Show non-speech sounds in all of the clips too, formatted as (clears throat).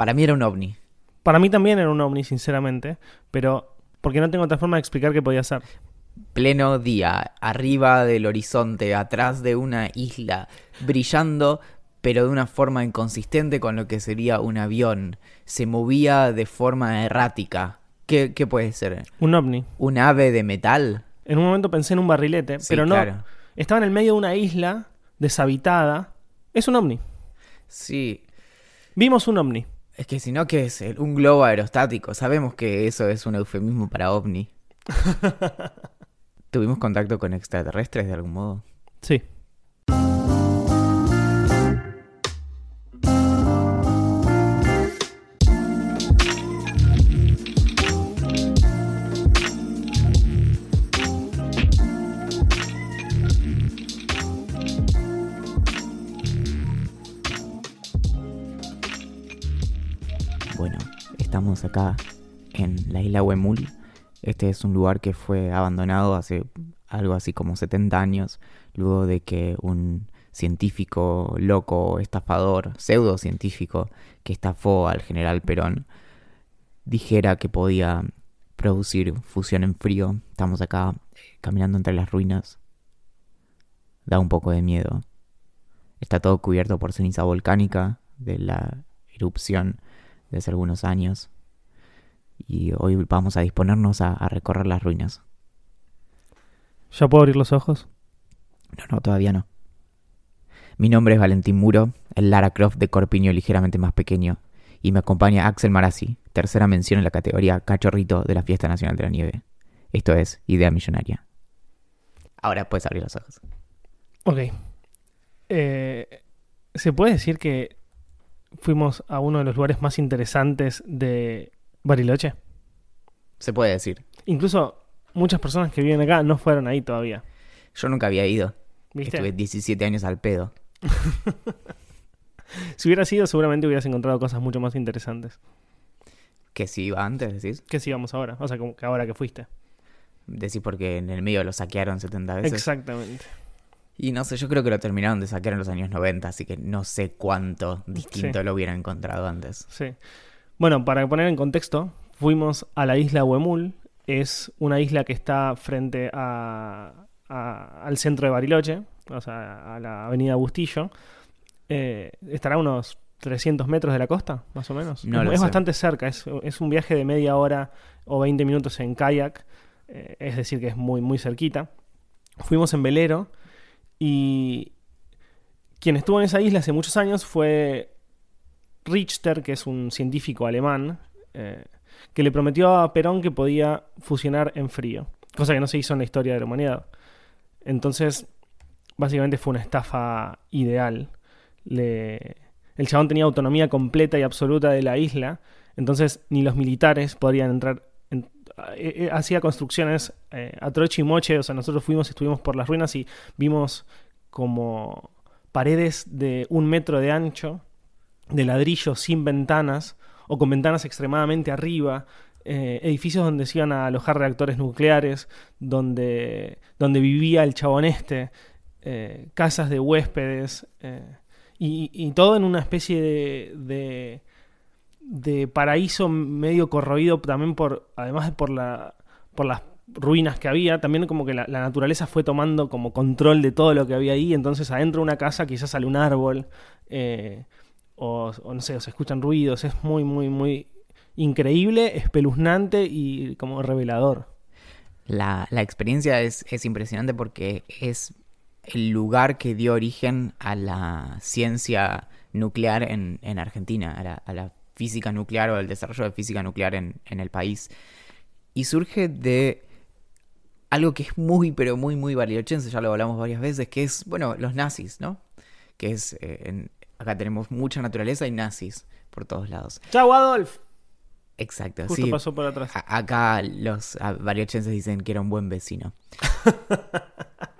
Para mí era un ovni. Para mí también era un ovni, sinceramente, pero porque no tengo otra forma de explicar qué podía ser. Pleno día, arriba del horizonte, atrás de una isla, brillando, pero de una forma inconsistente con lo que sería un avión. Se movía de forma errática. ¿Qué, qué puede ser? Un ovni. ¿Un ave de metal? En un momento pensé en un barrilete, Sí, pero no. claro. Estaba en el medio de una isla deshabitada. Es un ovni. Sí. Vimos un ovni. Es que si no, ¿qué es? Un globo aerostático. Sabemos que eso es un eufemismo para ovni. (laughs) ¿Tuvimos contacto con extraterrestres de algún modo? Sí. Acá en la isla Huemul. Este es un lugar que fue abandonado hace algo así como 70 años, luego de que un científico loco, estafador, pseudocientífico que estafó al general Perón, dijera que podía producir fusión en frío. Estamos acá eh, caminando entre las ruinas. Da un poco de miedo. Está todo cubierto por ceniza volcánica de la erupción de hace algunos años. Y hoy vamos a disponernos a, a recorrer las ruinas. ¿Ya puedo abrir los ojos? No, no, todavía no. Mi nombre es Valentín Muro, el Lara Croft de corpiño ligeramente más pequeño, y me acompaña Axel Marazzi, tercera mención en la categoría Cachorrito de la Fiesta Nacional de la Nieve. Esto es Idea Millonaria. Ahora puedes abrir los ojos. Ok. Eh, ¿Se puede decir que fuimos a uno de los lugares más interesantes de Bariloche? Se puede decir. Incluso muchas personas que viven acá no fueron ahí todavía. Yo nunca había ido. ¿Viste? Estuve 17 años al pedo. (laughs) Si hubiera sido, seguramente hubieras encontrado cosas mucho más interesantes. Que si iba antes, decís. Que sigamos ahora. O sea, como que ahora que fuiste. Decís porque en el medio lo saquearon 70 veces. Exactamente. Y no sé, yo creo que lo terminaron de saquear en los años 90, así que no sé cuánto distinto Sí. lo hubieran encontrado antes. Sí. Bueno, para poner en contexto, fuimos a la isla Huemul. Es una isla que está frente a, a- al centro de Bariloche, o sea, a la avenida Bustillo. Eh, estará a unos 300 metros de la costa, más o menos. No es es bastante cerca, es, es un viaje de media hora o 20 minutos en kayak, eh, es decir, que es muy, muy cerquita. Fuimos en velero y quien estuvo en esa isla hace muchos años fue Richter, que es un científico alemán, eh, que le prometió a Perón que podía fusionar en frío, cosa que no se hizo en la historia de la humanidad. Entonces, básicamente fue una estafa ideal. El chabón tenía autonomía completa y absoluta de la isla, entonces ni los militares podrían entrar. en- eh, eh, Hacía construcciones eh, a troche y moche, o sea, nosotros fuimos, estuvimos por las ruinas y vimos como paredes de un metro de ancho, de ladrillo sin ventanas, o con ventanas extremadamente arriba, eh, edificios donde se iban a alojar reactores nucleares, donde, donde vivía el chabón este, eh, casas de huéspedes, eh, y, todo en una especie de, de, de paraíso medio corroído también por, además de por, la, por las ruinas que había, también como que la, naturaleza fue tomando como control de todo lo que había ahí, entonces adentro de una casa quizás sale un árbol, o, no sé, se escuchan ruidos, es muy, muy, muy increíble, espeluznante y como revelador. La, la experiencia es, es impresionante porque es el lugar que dio origen a la ciencia nuclear en, en Argentina, a la, a la física nuclear o el desarrollo de física nuclear en, en el país. Y surge de algo que es muy, pero muy, muy barilochense, ya lo hablamos varias veces, que es, bueno, los nazis, ¿no? Que es, eh, acá tenemos mucha naturaleza y nazis por todos lados. ¡Chau, Adolf! Exacto, Justo sí. pasó por atrás. Acá los ah, variochenses dicen que era un buen vecino. (laughs)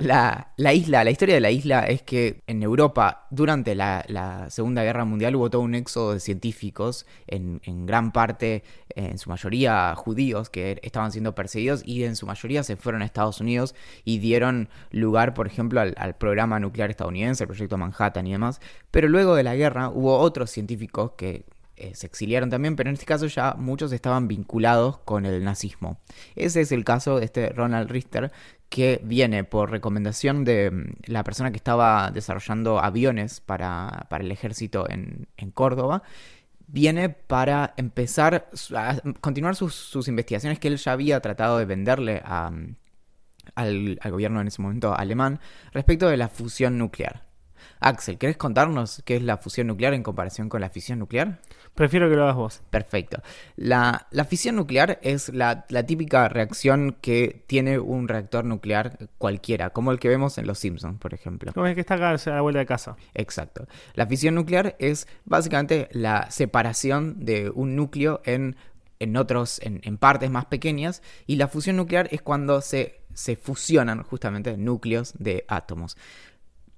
La, la isla, la historia de la isla es que en Europa, durante la, la Segunda Guerra Mundial, hubo todo un éxodo de científicos, en, gran parte, en su mayoría judíos, que estaban siendo perseguidos y en su mayoría se fueron a Estados Unidos y dieron lugar, por ejemplo, al, al programa nuclear estadounidense, el proyecto Manhattan y demás. Pero luego de la guerra hubo otros científicos que eh, se exiliaron también, pero en este caso ya muchos estaban vinculados con el nazismo. Ese es el caso de este Ronald Richter, que viene por recomendación de mm, la persona que estaba desarrollando aviones para, para el ejército en, Córdoba. Viene para empezar a continuar sus, sus, investigaciones que él ya había tratado de venderle mm, al, al gobierno en ese momento alemán respecto de la fusión nuclear. Axel, ¿querés contarnos qué es la fusión nuclear en comparación con la fisión nuclear? Prefiero que lo hagas vos. Perfecto. La, la fisión nuclear es la, la, típica reacción que tiene un reactor nuclear cualquiera, como el que vemos en Los Simpsons, por ejemplo. Como el que está acá a la vuelta de casa. Exacto. La fisión nuclear es básicamente la separación de un núcleo en, en otros, en, en partes más pequeñas, y la fusión nuclear es cuando se, se fusionan justamente núcleos de átomos.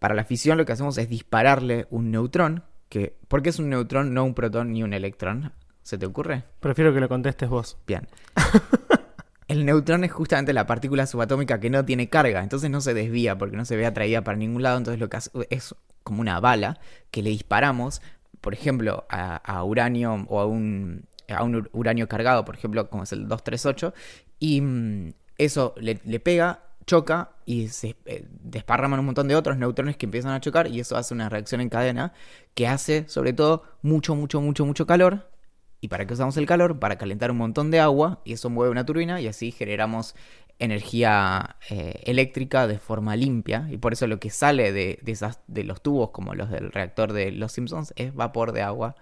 Para la fisión lo que hacemos es dispararle un neutrón, que, ¿por qué es un neutrón, no un protón ni un electrón? ¿Se te ocurre? Prefiero que lo contestes vos. Bien. (laughs) El neutrón es justamente la partícula subatómica que no tiene carga, entonces no se desvía porque no se ve atraída para ningún lado, entonces lo que hace es como una bala que le disparamos, por ejemplo, a, a uranio o a un, a un uranio cargado, por ejemplo, como es el 238, y mmm, eso le, le pega choca y se eh, desparraman un montón de otros neutrones que empiezan a chocar y eso hace una reacción en cadena que hace sobre todo mucho, mucho, mucho, mucho calor. ¿Y para qué usamos el calor? Para calentar un montón de agua y eso mueve una turbina y así generamos energía eh, eléctrica de forma limpia y por eso lo que sale de, de, los tubos como los del reactor de los Simpsons es vapor de agua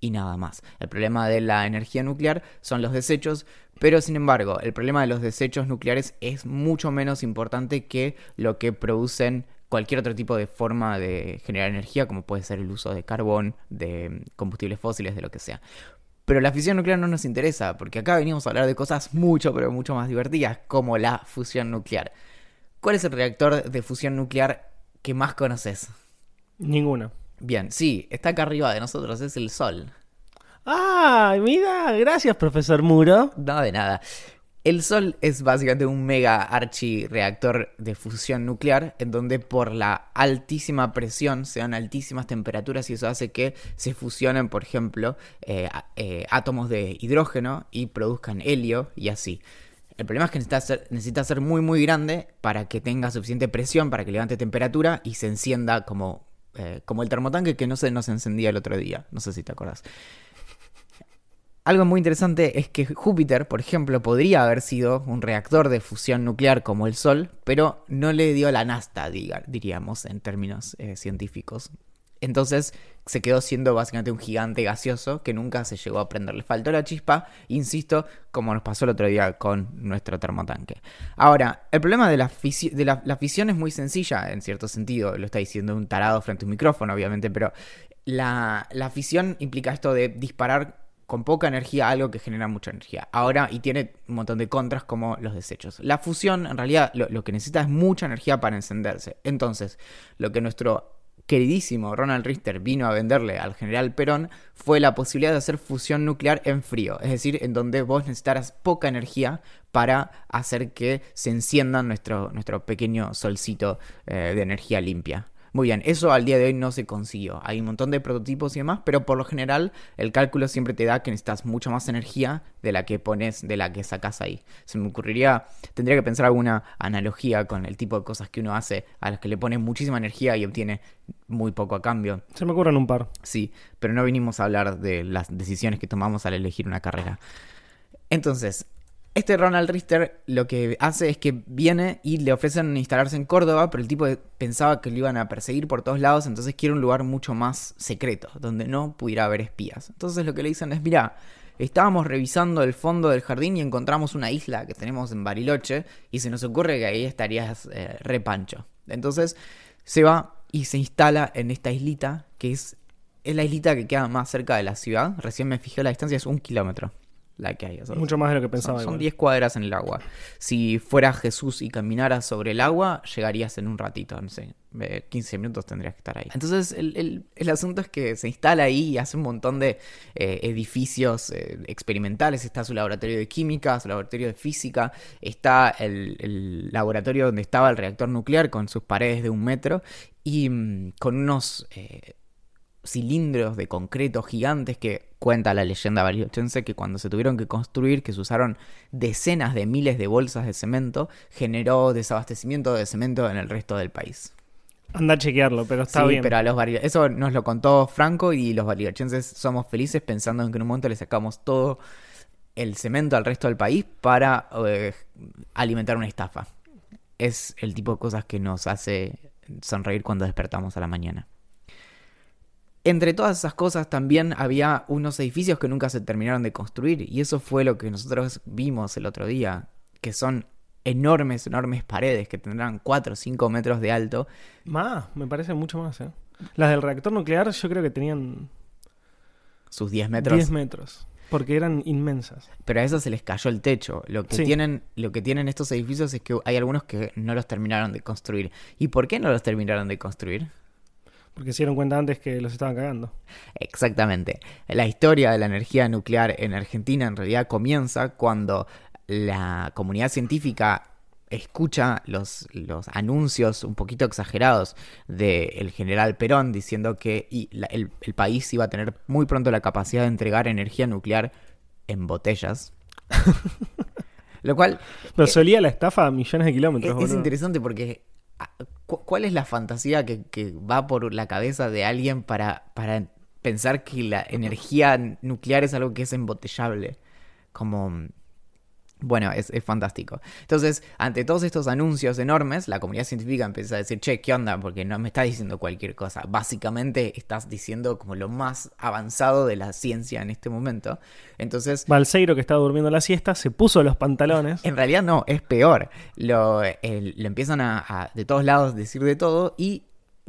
y nada más. El problema de la energía nuclear son los desechos, pero sin embargo, el problema de los desechos nucleares es mucho menos importante que lo que producen cualquier otro tipo de forma de generar energía, como puede ser el uso de carbón, de combustibles fósiles, de lo que sea. Pero la fisión nuclear no nos interesa, porque acá venimos a hablar de cosas mucho, pero mucho más divertidas, como la fusión nuclear. ¿Cuál es el reactor de fusión nuclear que más conoces? Ninguno. Bien, sí, está acá arriba de nosotros, es el Sol. Ah, mira, gracias, profesor Muro. No, de nada. El Sol es básicamente un mega archi-reactor de fusión nuclear en donde por la altísima presión se dan altísimas temperaturas y eso hace que se fusionen, por ejemplo, eh, eh, átomos de hidrógeno y produzcan helio y así. El problema es que necesita ser, necesita ser muy muy grande para que tenga suficiente presión, para que levante temperatura y se encienda como, eh, como el termotanque que no se nos encendía el otro día. No sé si te acuerdas. Algo muy interesante es que Júpiter, por ejemplo, podría haber sido un reactor de fusión nuclear como el Sol, pero no le dio la nasta, diríamos, en términos eh, científicos. Entonces se quedó siendo básicamente un gigante gaseoso que nunca se llegó a prender. Le faltó la chispa, insisto, como nos pasó el otro día con nuestro termotanque. Ahora, el problema de la, fisión es muy sencilla, en cierto sentido. Lo está diciendo un tarado frente a un micrófono, obviamente, pero la, fisión implica esto de disparar con poca energía algo que genera mucha energía. Ahora, y tiene un montón de contras como los desechos. La fusión, en realidad, lo, que necesita es mucha energía para encenderse. Entonces, lo que nuestro queridísimo Ronald Richter vino a venderle al general Perón fue la posibilidad de hacer fusión nuclear en frío. Es decir, en donde vos necesitaras poca energía para hacer que se encienda nuestro, nuestro pequeño solcito eh, de energía limpia. Muy bien, eso al día de hoy no se consiguió. Hay un montón de prototipos y demás, pero por lo general el cálculo siempre te da que necesitas mucha más energía de la que pones, de la que sacas ahí. Se me ocurriría, tendría que pensar alguna analogía con el tipo de cosas que uno hace a las que le pone muchísima energía y obtiene muy poco a cambio. Se me ocurren un par. Sí, pero no vinimos a hablar de las decisiones que tomamos al elegir una carrera. Entonces, este Ronald Richter lo que hace es que viene y le ofrecen instalarse en Córdoba, pero el tipo pensaba que lo iban a perseguir por todos lados, entonces quiere un lugar mucho más secreto, donde no pudiera haber espías. Entonces lo que le dicen es, mira, estábamos revisando el fondo del jardín y encontramos una isla que tenemos en Bariloche y se nos ocurre que ahí estarías eh, repancho. Entonces se va y se instala en esta islita, que es, es la islita que queda más cerca de la ciudad. Recién me fijé la distancia, es un kilómetro. La que hay. O sea, Mucho más de lo que pensaba. Son igual. 10 cuadras en el agua. Si fueras Jesús y caminaras sobre el agua, llegarías en un ratito, no sé, eh, 15 minutos tendrías que estar ahí. Entonces, el, el- el asunto es que se instala ahí y hace un montón de eh, edificios eh, experimentales. Está su laboratorio de química, su laboratorio de física, está el, el laboratorio donde estaba el reactor nuclear con sus paredes de un metro y mm, con unos... eh, cilindros de concreto gigantes que cuenta la leyenda barilochense que cuando se tuvieron que construir, que se usaron decenas de miles de bolsas de cemento, generó desabastecimiento de cemento en el resto del país. Anda a chequearlo, pero está sí, bien. pero a los eso nos lo contó Franco y los barilochenses somos felices pensando en que en un momento le sacamos todo el cemento al resto del país para eh, alimentar una estafa. Es el tipo de cosas que nos hace sonreír cuando despertamos a la mañana. Entre todas esas cosas también había unos edificios que nunca se terminaron de construir y eso fue lo que nosotros vimos el otro día, que son enormes, enormes paredes que tendrán 4 o 5 metros de alto Más, me parece mucho más, ¿eh? Las del reactor nuclear yo creo que tenían sus 10 metros. 10 metros. Porque eran inmensas. Pero a eso se les cayó el techo. Lo que, Sí. tienen, lo que tienen estos edificios es que hay algunos que no los terminaron de construir. ¿Y por qué no los terminaron de construir? Porque se dieron cuenta antes que los estaban cagando. Exactamente. La historia de la energía nuclear en Argentina en realidad comienza cuando la comunidad científica escucha los, los anuncios un poquito exagerados del general Perón diciendo que y la- el, el país iba a tener muy pronto la capacidad de entregar energía nuclear en botellas. (laughs) Lo cual Pero solía la estafa a millones de kilómetros, es, interesante porque ¿cuál es la fantasía que, va por la cabeza de alguien para, para pensar que la energía nuclear es algo que es embotellable? Como... Bueno, es, es fantástico. Entonces, ante todos estos anuncios enormes, la comunidad científica empieza a decir, che, ¿qué onda? Porque no me estás diciendo cualquier cosa. Básicamente estás diciendo como lo más avanzado de la ciencia en este momento. Entonces, Balseiro, que estaba durmiendo la siesta, se puso los pantalones. en realidad no, es peor. Lo, empiezan a, a de todos lados decir de todo y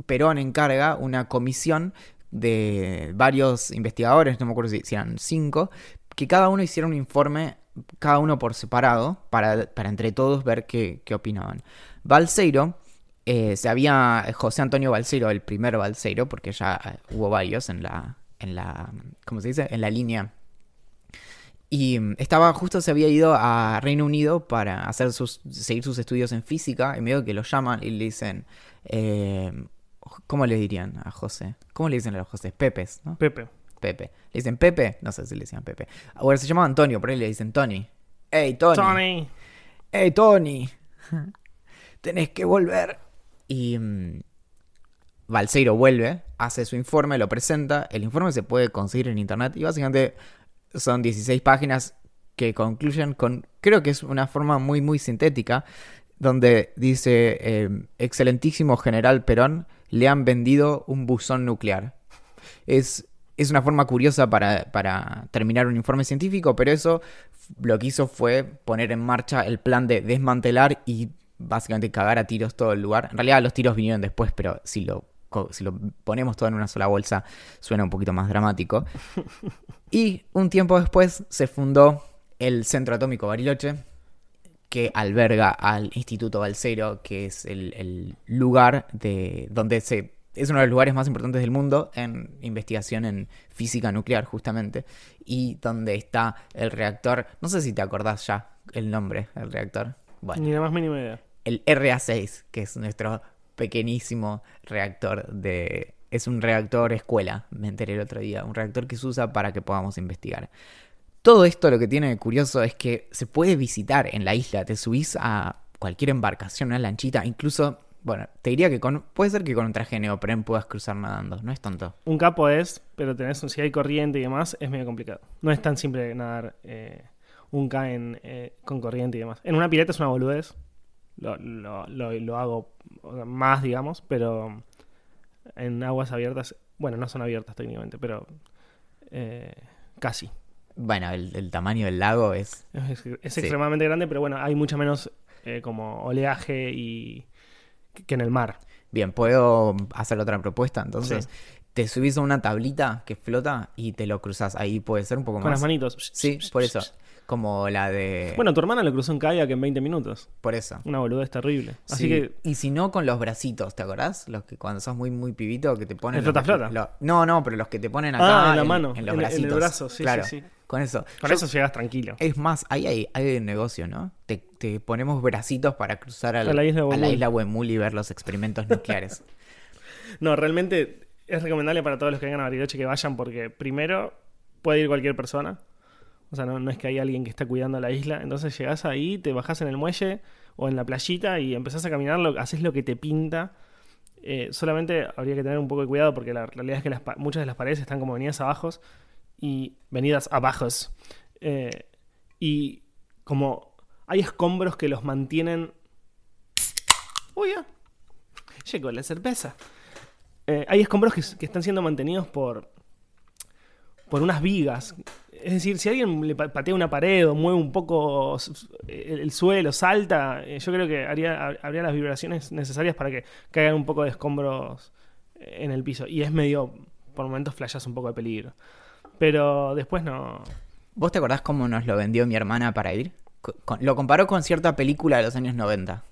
Perón encarga una comisión de varios investigadores, no me acuerdo si eran cinco, que cada uno hiciera un informe, cada uno por separado, para, para entre todos ver qué, qué opinaban. Balseiro, eh, se había, José Antonio Balseiro, el primer Balseiro, porque ya eh, hubo varios en la, en la, ¿cómo se dice? En la línea y mm, estaba, justo se había ido a Reino Unido para hacer sus, seguir sus estudios en física. Y medio que lo llaman y le dicen. eh, ¿Cómo le dirían a José? ¿Cómo le dicen a los José? Pepes, ¿no? Pepe. Pepe. ¿Le dicen Pepe? No sé si le decían Pepe. Bueno, se llamaba Antonio, por ahí le dicen Tony. ¡Ey, Tony! Tony. ¡Ey, Tony! (laughs) Tenés que volver. Y. mm, Balseiro vuelve, hace su informe, lo presenta. El informe se puede conseguir en internet y básicamente son 16 páginas que concluyen con, creo que es una forma muy, muy sintética, donde dice, eh, excelentísimo general Perón, le han vendido un buzón nuclear. Es, es una forma curiosa para, para terminar un informe científico, pero eso lo que hizo fue poner en marcha el plan de desmantelar y básicamente cagar a tiros todo el lugar. En realidad los tiros vinieron después, pero si lo, si lo ponemos todo en una sola bolsa suena un poquito más dramático. (laughs) Y un tiempo después se fundó el Centro Atómico Bariloche, que alberga al Instituto Balseiro, que es el, el lugar de donde se es uno de los lugares más importantes del mundo en investigación en física nuclear, justamente, y donde está el reactor. No sé si te acordás ya el nombre del reactor. Bueno, Ni la más mínima idea. el RA6, que es nuestro pequeñísimo reactor de... Es un reactor escuela, me enteré el otro día, un reactor que se usa para que podamos investigar. Todo esto lo que tiene de curioso es que se puede visitar en la isla, te subís a cualquier embarcación, una lanchita, incluso, bueno, te diría que con, puede ser que con un traje de neopren puedas cruzar nadando, no es tonto. Un capo es, pero tenés un, si hay corriente y demás, es medio complicado. No es tan simple nadar eh, un K en, eh, con corriente y demás. En una pileta es una boludez. Lo, lo, lo, lo hago más, digamos, pero en aguas abiertas, bueno, no son abiertas técnicamente, pero eh, casi. Bueno, el, el tamaño del lago es... Es, es Sí. extremadamente grande, pero bueno, hay mucha menos eh, como oleaje y que en el mar. Bien, ¿puedo hacer otra propuesta? Entonces, Sí. te subís a una tablita que flota y te lo cruzas. Ahí puede ser un poco Con las más. manitos. Sí, por eso. Como la de. Bueno, tu hermana lo cruzó en kayak en 20 minutos. por eso. Una boludez terrible. Así Sí. que Y si no, con los bracitos, ¿te acordás? Los que cuando sos muy, muy pibito que te ponen. ¿El flota-flota? lo- no, no, pero los que te ponen acá. Ah, en la mano, En los en- en el bracitos. brazo, sí, claro, sí, sí. Con eso. con Yo- eso llegas tranquilo. Es más, ahí hay, hay un negocio, ¿no? Te, te ponemos bracitos para cruzar al- A la isla a la Huemul. isla Huemul y ver los experimentos nucleares. (laughs) No, realmente es recomendable para todos los que vengan a Bariloche que vayan porque primero puede ir cualquier persona. O sea, no, no es que hay alguien que está cuidando la isla. Entonces llegás ahí, te bajás en el muelle o en la playita y empezás a caminar, lo, haces lo que te pinta. Eh, solamente habría que tener un poco de cuidado porque la realidad es que las muchas de las paredes están como venidas abajo y venidas abajos. Eh, y como hay escombros que los mantienen... Uy, ya. Llegó la cerveza. Eh, hay escombros que, están siendo mantenidos por, por unas vigas. Es decir, si alguien le pa- patea una pared o mueve un poco el, el suelo, salta, eh, yo creo que haría, ha- habría las vibraciones necesarias para que caigan un poco de escombros en el piso. Y es medio, por momentos, flashas un poco de peligro. Pero después no. ¿Vos te acordás cómo nos lo vendió mi hermana para ir? Con- lo comparó con cierta película de los años 90.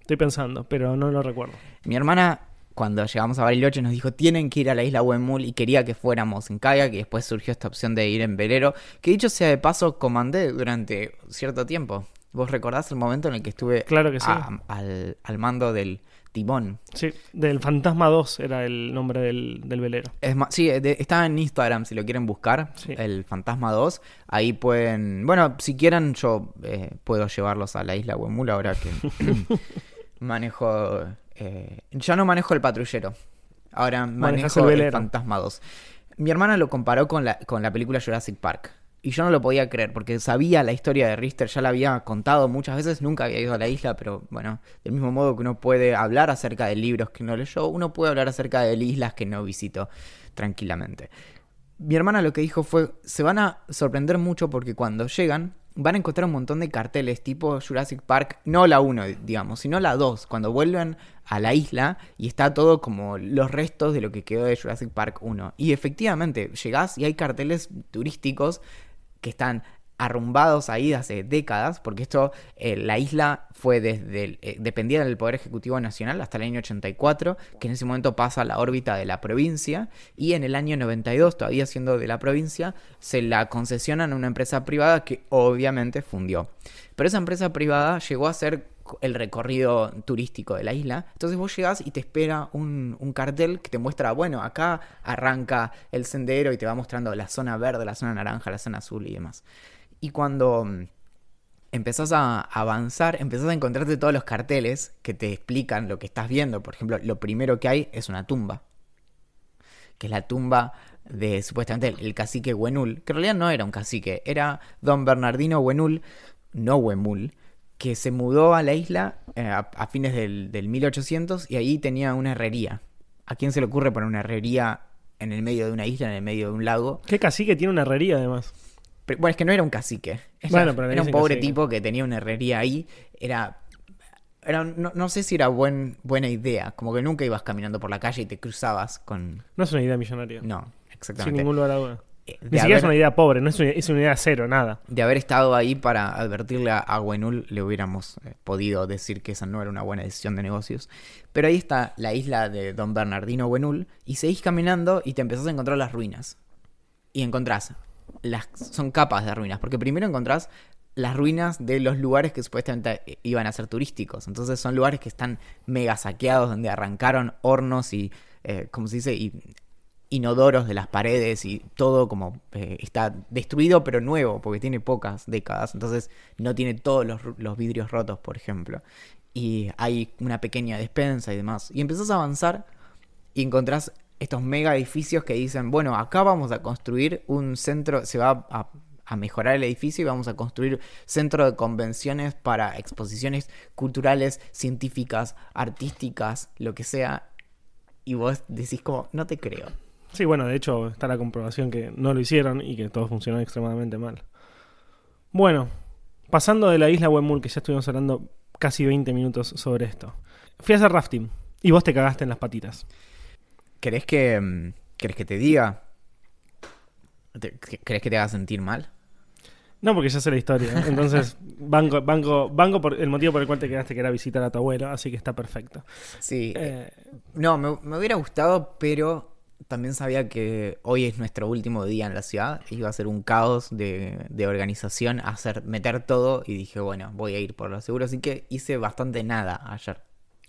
Estoy pensando, pero no lo recuerdo. Mi hermana, cuando llegamos a Bariloche, nos dijo, tienen que ir a la isla Huemul y quería que fuéramos en kayak y después surgió esta opción de ir en velero, que dicho sea de paso, comandé durante cierto tiempo. ¿Vos recordás el momento en el que estuve Claro que sí. a- al, al mando del timón? Sí, del Fantasma 2 era el nombre del, del velero. Es más, sí, de- está en Instagram si lo quieren buscar, Sí. el Fantasma 2. Ahí pueden, bueno, si quieren yo eh, puedo llevarlos a la isla Huemul ahora que (laughs) manejo, eh, ya no manejo el patrullero, ahora manejo el el. Fantasma 2. Mi hermana lo comparó con la, con la película Jurassic Park. Y yo no lo podía creer porque sabía la historia de Richter, ya la había contado muchas veces, nunca había ido a la isla, pero bueno, del mismo modo que uno puede hablar acerca de libros que no leyó, uno puede hablar acerca de islas que no visitó tranquilamente. Mi hermana lo que dijo fue, se van a sorprender mucho porque cuando llegan van a encontrar un montón de carteles tipo Jurassic Park, no la 1, digamos, sino la 2, cuando vuelven a la isla y está todo como los restos de lo que quedó de Jurassic Park 1. Y efectivamente, llegás y hay carteles turísticos que están arrumbados ahí hace décadas, porque esto, eh, la isla fue desde, eh, dependía del Poder Ejecutivo Nacional hasta el año 84, que en ese momento pasa a la órbita de la provincia, y en el año 92, todavía siendo de la provincia, se la concesionan a una empresa privada que obviamente fundió. Pero esa empresa privada llegó a hacer el recorrido turístico de la isla. Entonces vos llegás y te espera un, cartel que te muestra, bueno, acá arranca el sendero y te va mostrando la zona verde, la zona naranja, la zona azul y demás. Y cuando mm, empezás a avanzar, empezás a encontrarte todos los carteles que te explican lo que estás viendo. Por ejemplo, lo primero que hay es una tumba, que es la tumba de supuestamente el, el cacique Huenul, que en realidad no era un cacique, era don Bernardino Huenul, no Huemul, que se mudó a la isla eh, a, a fines del, del 1800 y ahí tenía una herrería. ¿A quién se le ocurre poner una herrería en el medio de una isla, en el medio de un lago? Qué cacique tiene una herrería además. Pero, bueno, es que no era un cacique. Era, Bueno, pero le era un pobre cacique. tipo que tenía una herrería ahí. Era. era no, no sé si era buen, buena idea. Como que nunca ibas caminando por la calle y te cruzabas con. No es una idea millonaria. No, sin exactamente. ningún lugar a duda. Ni siquiera es una idea pobre, no es una, es una idea cero, nada. de haber estado ahí para advertirle a, a Gwenul, le hubiéramos eh, podido decir que esa no era una buena decisión de negocios. Pero ahí está la isla de Don Bernardino Gwenul. Y seguís caminando y te empezás a encontrar las ruinas. Y encontrás. Las, son capas de ruinas. Porque primero encontrás las ruinas de los lugares que supuestamente eh, iban a ser turísticos. Entonces son lugares que están mega saqueados, donde arrancaron hornos y, eh, ¿cómo se dice? Y inodoros de las paredes y todo como eh, está destruido pero nuevo porque tiene pocas décadas. Entonces no tiene todos los, vidrios rotos, por ejemplo. Y hay una pequeña despensa y demás. Y empezás a avanzar y encontrás estos mega edificios que dicen, bueno, acá vamos a construir un centro, se va a, a mejorar el edificio y vamos a construir centro de convenciones para exposiciones culturales, científicas, artísticas, lo que sea. Y vos decís como, no te creo. Sí, bueno, de hecho está la comprobación que no lo hicieron y que todo funcionó extremadamente mal. Bueno, pasando de la isla Wemul, que ya estuvimos hablando casi 20 minutos sobre esto. Fui a hacer rafting y vos te cagaste en las patitas. ¿Querés que, mm, ¿Querés que te diga? ¿Querés que te haga sentir mal? No, porque ya sé la historia. (laughs) Entonces, banco, banco, banco por el motivo por el cual te quedaste, que era visitar a tu abuelo, así que está perfecto. Sí. Eh, No, me, me hubiera gustado, pero también sabía que hoy es nuestro último día en la ciudad. Iba a ser un caos de, de organización, hacer, meter todo y dije, bueno, voy a ir por lo seguro. Así que hice bastante nada ayer.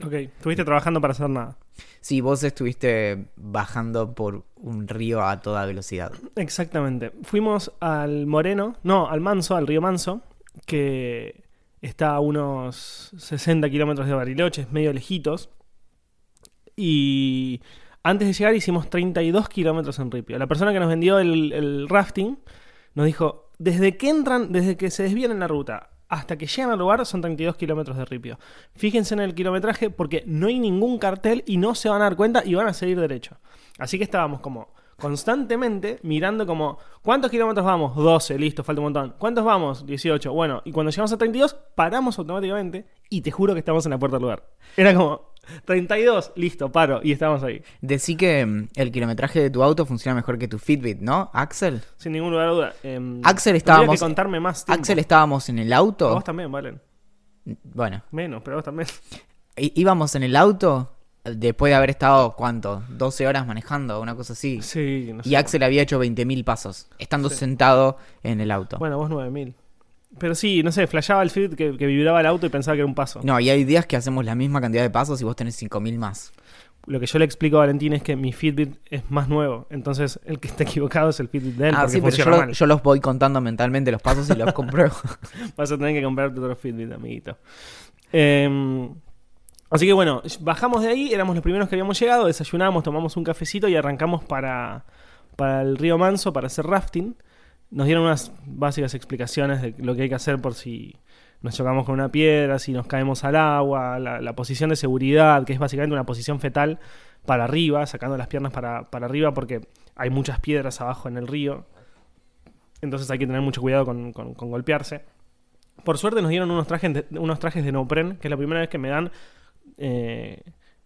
ok, estuviste trabajando para hacer nada. Sí, vos estuviste bajando por un río a toda velocidad. Exactamente. Fuimos al Moreno, no, al Manso, al río Manso, que está a unos 60 kilómetros de Bariloche, es medio lejitos. Y antes de llegar hicimos 32 kilómetros en Ripio. La persona que nos vendió el, rafting nos dijo, desde que entran, desde que se desvían en la ruta hasta que llegan al lugar son 32 kilómetros de Ripio. Fíjense en el kilometraje porque no hay ningún cartel y no se van a dar cuenta y van a seguir derecho. Así que estábamos como constantemente mirando como, ¿cuántos kilómetros vamos? 12, listo, falta un montón. ¿Cuántos vamos? 18. Bueno, y cuando llegamos a 32, paramos automáticamente y te juro que estamos en la puerta del lugar. Era como, 32, listo, paro, y estamos ahí. Decí que mm, el kilometraje de tu auto funciona mejor que tu Fitbit, ¿no, Axel? Sin ningún lugar a duda. Em, Axel, estábamos- que contarme más tiempo. Axel, estábamos en el A auto. Vos también, Valen. Bueno, Menos, pero vos también. íbamos en el auto después de haber estado, ¿cuánto? 12 horas manejando, una cosa así. Sí, no sé. Y Axel había hecho 20.000 pasos, estando Sí. sentado en el auto. Bueno, vos 9000. Pero sí, no sé, flasheaba el feed que, que vibraba el auto y pensaba que era un paso. No, y hay días que hacemos la misma cantidad de pasos y vos tenés 5.000 más. Lo que yo le explico a Valentín es que mi Fitbit es más nuevo. Entonces, el que está equivocado es el Fitbit de él. ah, porque sí, pero yo, funciona lo- mal. yo los voy contando mentalmente los pasos y los compruebo. (laughs) (laughs) Vas a tener que comprarte otro Fitbit, amiguito. Eh, así que bueno, bajamos de ahí, éramos los primeros que habíamos llegado, desayunamos, tomamos un cafecito y arrancamos para, para el río Manso para hacer rafting. Nos dieron unas básicas explicaciones de lo que hay que hacer por si nos chocamos con una piedra, si nos caemos al agua, la, posición de seguridad, que es básicamente una posición fetal para arriba, sacando las piernas para, para arriba porque hay muchas piedras abajo en el río. Entonces hay que tener mucho cuidado con- con- golpearse. Por suerte nos dieron unos trajes de, unos trajes de neopren, que es la primera vez que me dan. eh,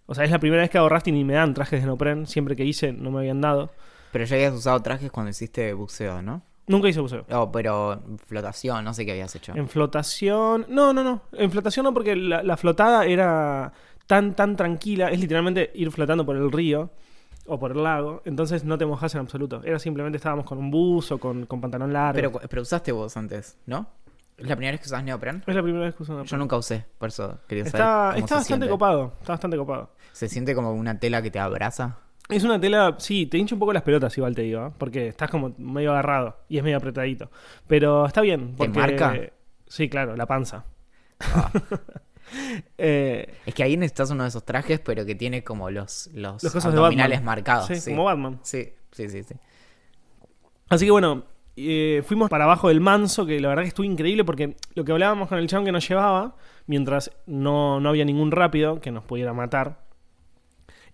o sea, es la primera vez que hago rafting y me dan trajes de neopren. Siempre que hice no me habían dado. pero ya habías usado trajes cuando hiciste buceo, ¿no? Nunca hice buceo. Oh, pero flotación, no sé qué habías hecho. En flotación. No, no, no. En flotación no, porque la, la flotada era tan, tan tranquila. Es literalmente ir flotando por el río o por el lago. Entonces no te mojas en absoluto. Era simplemente estábamos con un buzo, con, con pantalón largo. Pero, pero usaste vos antes, ¿no? ¿Es la primera vez que usas neopren? es la primera vez que uso una Yo nunca usé, por eso quería saber. Está, cómo está se bastante siente. copado. Está bastante copado. Se siente como una tela que te abraza. Es una tela, sí, te hincha un poco las pelotas, igual te digo, ¿eh? porque estás como medio agarrado y es medio apretadito. Pero está bien, ¿Te porque. marca? Sí, claro, la panza. Ah. (laughs) Eh, Es que ahí necesitas uno de esos trajes, pero que tiene como los, los, Los de abdominales marcados. sí, Sí, como Batman. sí, sí, sí, sí. Así que bueno, eh, fuimos para abajo del manso, que la verdad que estuvo increíble porque lo que hablábamos con el chabón que nos llevaba, mientras no, no había ningún rápido que nos pudiera matar,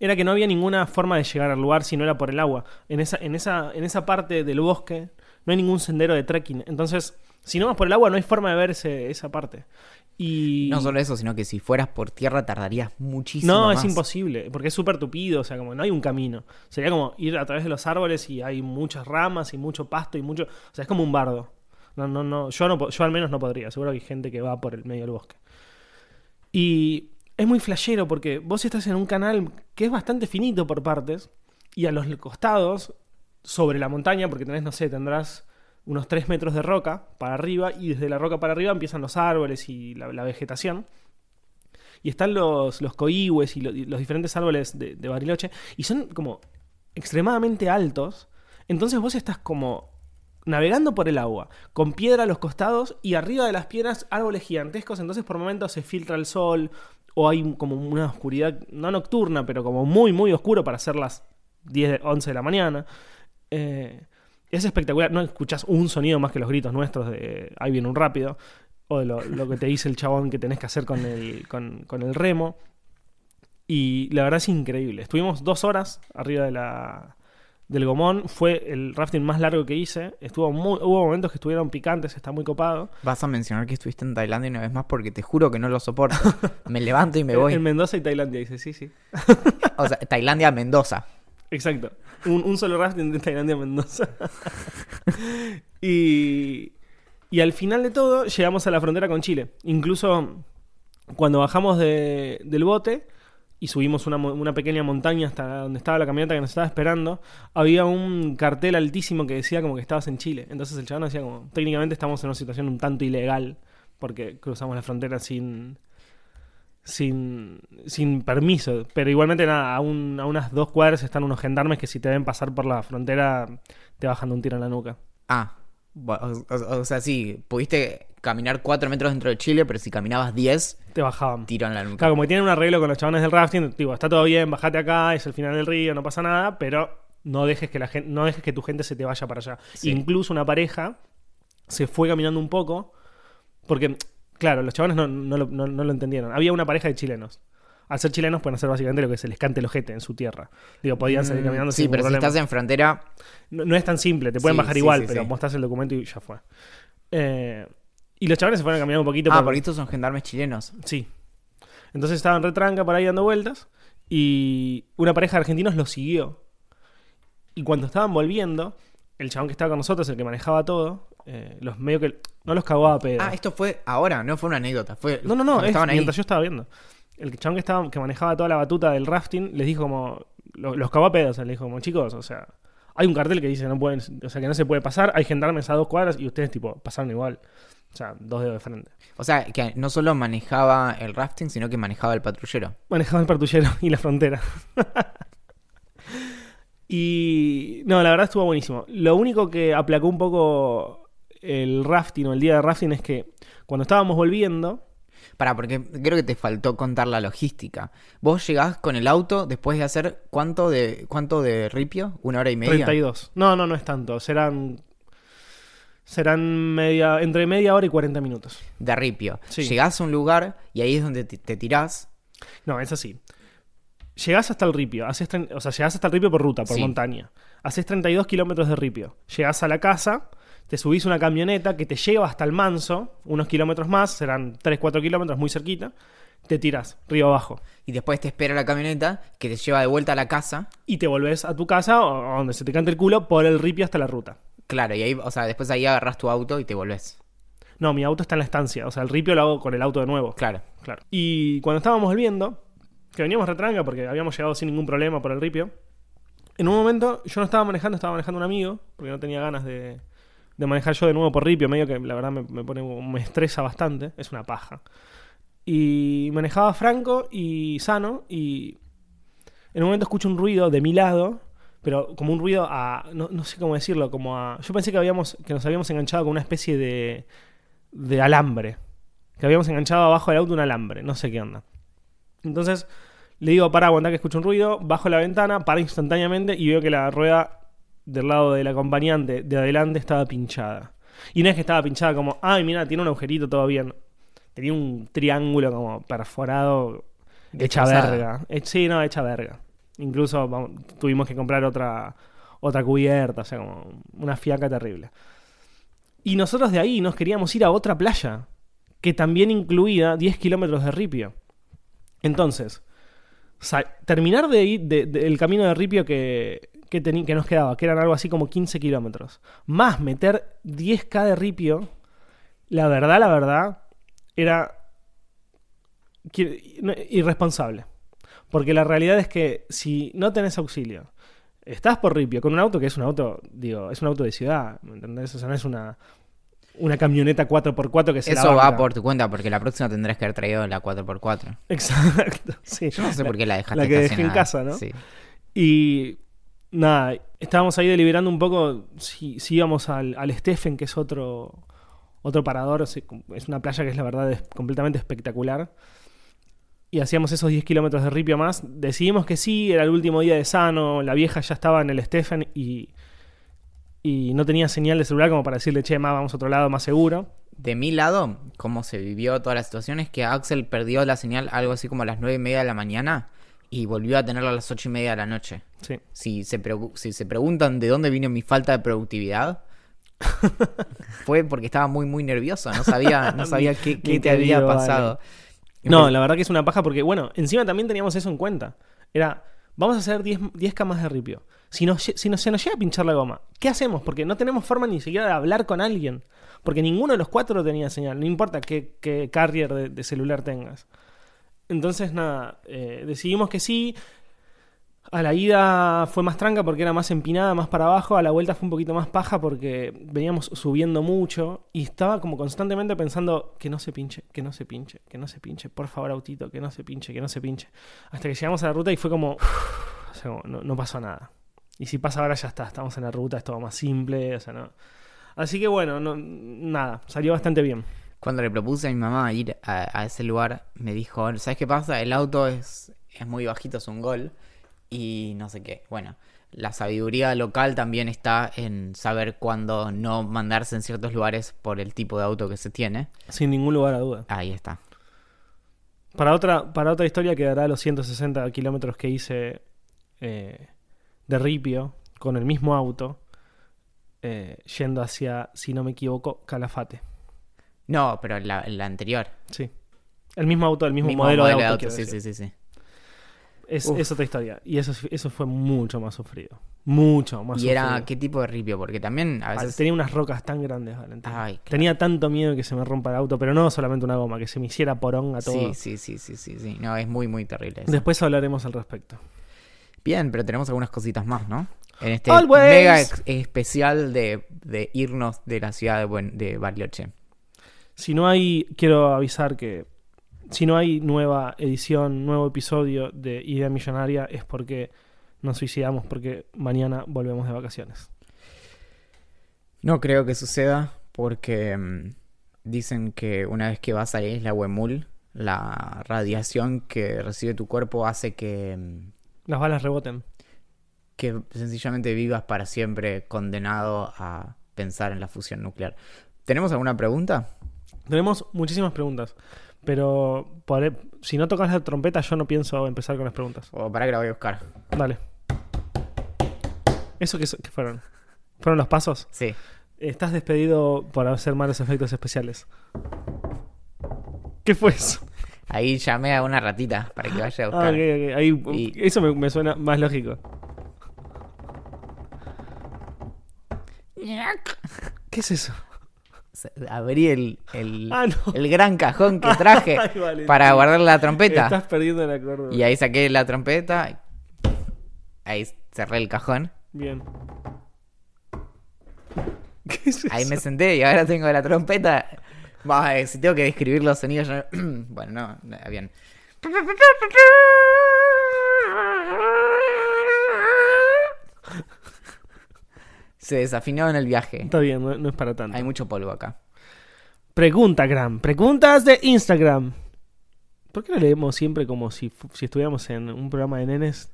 era que no había ninguna forma de llegar al lugar si no era por el agua. En esa, en esa, en esa parte del bosque no hay ningún sendero de trekking. Entonces, si no vas por el agua, no hay forma de ver ese- esa parte. Y... No solo eso, sino que si fueras por tierra tardarías muchísimo No, más. es imposible, porque es súper tupido, o sea, como no hay un camino. Sería como ir a través de los árboles y hay muchas ramas y mucho pasto y mucho... O sea, es como un bardo. No, no, no, yo, no, yo al menos no podría, seguro que hay gente que va por el medio del bosque. Y es muy flashero porque vos estás en un canal que es bastante finito por partes y a los costados, sobre la montaña, porque tenés, no sé, tendrás unos 3 metros de roca para arriba y desde la roca para arriba empiezan los árboles y la, vegetación. Y están los, los coihues y los diferentes árboles de, de Bariloche y son como extremadamente altos. Entonces vos estás como navegando por el agua, con piedra a los costados y arriba de las piedras árboles gigantescos. Entonces por momentos se filtra el sol o hay como una oscuridad, no nocturna, pero como muy, muy oscuro para hacer las 10, de- 11 de la mañana. Eh, es espectacular, no escuchás un sonido más que los gritos nuestros de ahí viene un rápido, o de lo, que te dice el chabón que tenés que hacer con el, con el remo. Y la verdad es increíble. Estuvimos dos horas arriba de la, del Gomón. Fue el rafting más largo que hice. Estuvo muy, hubo momentos que estuvieron picantes, está muy copado. Vas a mencionar que estuviste en Tailandia una vez más porque te juro que no lo soporto. (laughs) me levanto y me voy. En Mendoza y Tailandia, dice, sí, sí. O sea, Tailandia, Mendoza. Exacto. Un, un solo rafting de Tailandia a Mendoza. (laughs) y, y al final de todo llegamos a la frontera con Chile. Incluso cuando bajamos de- del bote y subimos una, una pequeña montaña hasta donde estaba la camioneta que nos estaba esperando, había un cartel altísimo que decía como que estabas en Chile. Entonces el chabón decía como, técnicamente estamos en una situación un tanto ilegal porque cruzamos la frontera sin... Sin, sin permiso, pero igualmente nada, a, un- a unas dos cuadras están unos gendarmes que si te ven pasar por la frontera te bajan de un tiro en la nuca. Ah, o- o sea, sí, pudiste caminar 4 metros dentro de Chile, pero si caminabas 10, Te bajaban. tiro en la nuca. Claro, como que tienen un arreglo con los chabones del rafting, digo, está todo bien, bajate acá, es el final del río, no pasa nada, pero no dejes que la gente, no dejes que tu gente se te vaya para allá. Sí. Incluso una pareja se fue caminando un poco, porque, claro, los chabones no, no lo, no- no lo entendieron. Había una pareja de chilenos. Al ser chilenos pueden hacer básicamente lo que se les cante el ojete en su tierra. Digo, podían salir Mm, caminando Sí, sin pero si estás en frontera, No, no es tan simple, te pueden Sí, bajar sí, igual, sí, pero sí. mostrás el documento y ya fue. Eh, y los chavales se fueron a caminar un poquito. Ah, por- porque estos son gendarmes chilenos. Sí. Entonces estaban retranca por ahí dando vueltas y una pareja de argentinos los siguió. Y cuando estaban volviendo, el chabón que estaba con nosotros, el que manejaba todo, eh, los medio que no los cagó a pedo. Ah, esto fue ahora, no fue una anécdota. Fue no, no, no, es estaban ahí. mientras yo estaba viendo. El chabón que estaba que manejaba toda la batuta del rafting les dijo como lo- los cagó a pedo, o sea, les dijo como, "Chicos, o sea, hay un cartel que dice no pueden, o sea, que no se puede pasar, hay gendarmes a dos cuadras y ustedes tipo pasaron igual." O sea, dos dedos de frente. O sea, que no solo manejaba el rafting, sino que manejaba el patrullero. Manejaba el partullero y la frontera. y no, la verdad estuvo buenísimo. Lo único que aplacó un poco el rafting o el día de rafting es que cuando estábamos volviendo, Para, porque creo que te faltó contar la logística. Vos llegás con el auto después de hacer cuánto de cuánto de ripio, una hora y media. 32. No, no, no es tanto. Serán. Serán media. Entre media hora y 40 minutos. De ripio. Sí. Llegás a un lugar y ahí es donde te, te tirás. No, es así. Llegás hasta el ripio. Haces o sea, llegás hasta el ripio por ruta, por Sí. montaña. Haces 32 kilómetros de ripio. Llegás a la casa, te subís una camioneta que te lleva hasta el manso, unos kilómetros más, serán 3-4 kilómetros, muy cerquita. Te tirás, río abajo. Y después te espera la camioneta que te lleva de vuelta a la casa. Y te volvés a tu casa o o donde se te cante el culo por el ripio hasta la ruta. Claro, y ahí, o sea, después ahí agarras tu auto y te volvés. No, mi auto está en la estancia. O sea, el ripio lo hago con el auto de nuevo. Claro. Claro. Y cuando estábamos volviendo, que veníamos retranca porque habíamos llegado sin ningún problema por el ripio, en un momento yo no estaba manejando, estaba manejando un amigo, porque no tenía ganas de, de manejar yo de nuevo por ripio, medio que la verdad me, me pone, me estresa bastante, es una paja. Y manejaba franco y sano, y en un momento escucho un ruido de mi lado, pero como un ruido a. No, no sé cómo decirlo, como a. Yo pensé que, habíamos, que nos habíamos enganchado con una especie de. de alambre. Que habíamos enganchado abajo del auto un alambre, no sé qué onda. Entonces le digo, para aguantar que escucho un ruido, bajo la ventana, para instantáneamente y veo que la rueda del lado del acompañante de adelante estaba pinchada. Y no es que estaba pinchada como, ay, mira, tiene un agujerito todo bien. Tenía un triángulo como perforado, hecha verga. Eh, Sí, no, hecha verga. Incluso tuvimos que comprar otra, otra cubierta, o sea, como una fiaca terrible. Y nosotros de ahí nos queríamos ir a otra playa, que también incluía 10 kilómetros de ripio. Entonces, terminar de ir el camino de ripio que, que, que nos quedaba, que eran algo así como 15 kilómetros, más meter 10k de ripio, la verdad, la verdad, era irresponsable. Porque la realidad es que si no tenés auxilio, estás por ripio con un auto que es un auto, digo, es un auto de ciudad, ¿me entendés? O sea, no es una, una camioneta 4x4 que se la Eso va por tu cuenta, porque la próxima tendrás que haber traído la 4x4. Exacto, (laughs) sí. Yo no sé por qué la dejaste la que dejé en casa, ¿no? Sí. Y nada, estábamos ahí deliberando un poco si, si íbamos al, al Stephen, que es otro, otro parador, es una playa que es la verdad es completamente espectacular. Y hacíamos esos 10 kilómetros de ripio más. Decidimos que sí, era el último día de sano, la vieja ya estaba en el Stephen y, y no tenía señal de celular como para decirle, che, más vamos a otro lado más seguro. De mi lado, cómo se vivió toda la situación es que Axel perdió la señal algo así como a las 9 y media de la mañana y volvió a tenerla a las 8 y media de la noche. Sí. Si se, si se preguntan de dónde vino mi falta de productividad, (laughs) fue porque estaba muy, muy nervioso. No sabía, no (laughs) sabía qué, qué te había pasado. No, la verdad que es una paja porque, bueno, encima también teníamos eso en cuenta. Era, vamos a hacer 10, 10 camas de ripio. Si, nos, si se nos llega a pinchar la goma, ¿qué hacemos? Porque no tenemos forma ni siquiera de hablar con alguien. Porque ninguno de los cuatro tenía señal. No importa qué, qué carrier de, de celular tengas. Entonces, nada, eh, decidimos que sí. A la ida fue más tranca porque era más empinada, más para abajo. A la vuelta fue un poquito más paja porque veníamos subiendo mucho. Y estaba como constantemente pensando que no se pinche, que no se pinche, que no se pinche. Por favor, autito, que no se pinche, que no se pinche. Hasta que llegamos a la ruta y fue como... no pasó nada. Y si pasa ahora ya está, estamos en la ruta, es todo más simple, o sea, no. Así que bueno, no, nada, salió bastante bien. Cuando le propuse a mi mamá ir a, a ese lugar, me dijo, ¿sabes qué pasa? El auto es, es muy bajito, es un gol. Y no sé qué. Bueno, la sabiduría local también está en saber cuándo no mandarse en ciertos lugares por el tipo de auto que se tiene. Sin ningún lugar a duda. Ahí está. Para otra, para otra historia quedará los 160 kilómetros que hice eh, de Ripio con el mismo auto, eh, yendo hacia, si no me equivoco, Calafate. No, pero la, la anterior. Sí. El mismo auto, el mismo, Mismo modelo, de auto. quiero sí, sí, sí, sí. Es, otra historia. Y eso, eso fue mucho más sufrido. Mucho más ¿Y era qué tipo de ripio? Porque también a veces... Tenía unas rocas tan grandes, Valentín. Ay, claro. Tenía tanto miedo que se me rompa el auto, pero no solamente una goma, que se me hiciera poronga todo. Sí, sí, sí, sí, sí, sí. No, es muy, muy terrible eso. Después hablaremos al respecto. Bien, pero tenemos algunas cositas más, ¿no? En este Always. mega ex- especial de, de irnos de la ciudad de, de Bariloche. Si no hay, quiero avisar que si no hay nueva edición, nuevo episodio de Idea Millonaria es porque nos suicidamos, porque mañana volvemos de vacaciones. No creo que suceda porque mm, dicen que una vez que vas a la isla Huemul, la radiación que recibe tu cuerpo hace que, mm, Las balas reboten. que sencillamente vivas para siempre condenado a pensar en la fusión nuclear. ¿Tenemos alguna pregunta? Tenemos muchísimas preguntas, pero por- si no tocas la trompeta yo no pienso empezar con las preguntas. O para que la voy a buscar. Dale. ¿Eso qué, fueron? ¿Fueron los pasos? Sí. Estás despedido por hacer malos efectos especiales. ¿Qué fue eso? Ahí llamé a una ratita para que vaya a Ah, buscar. ok, ok. Ahí, Y- Eso me, me suena más lógico. ¿Qué es eso? Abrí el, el, Ah, no. el gran cajón que (laughs) traje Ay, para guardar la trompeta. Estás perdiendo. Y ahí saqué la trompeta. Ahí cerré el cajón. Bien. ¿Qué es eso? Ahí me senté y ahora tengo la trompeta. Bah, eh, si tengo que describir los sonidos, yo- (clears throat) bueno, no, no, bien. Se desafinó en el viaje. Está bien, no, no es para tanto. Hay mucho polvo acá. Pregunta, Gram. Preguntas de Instagram. ¿Por qué lo leemos siempre como si, si estuviéramos en un programa de nenes?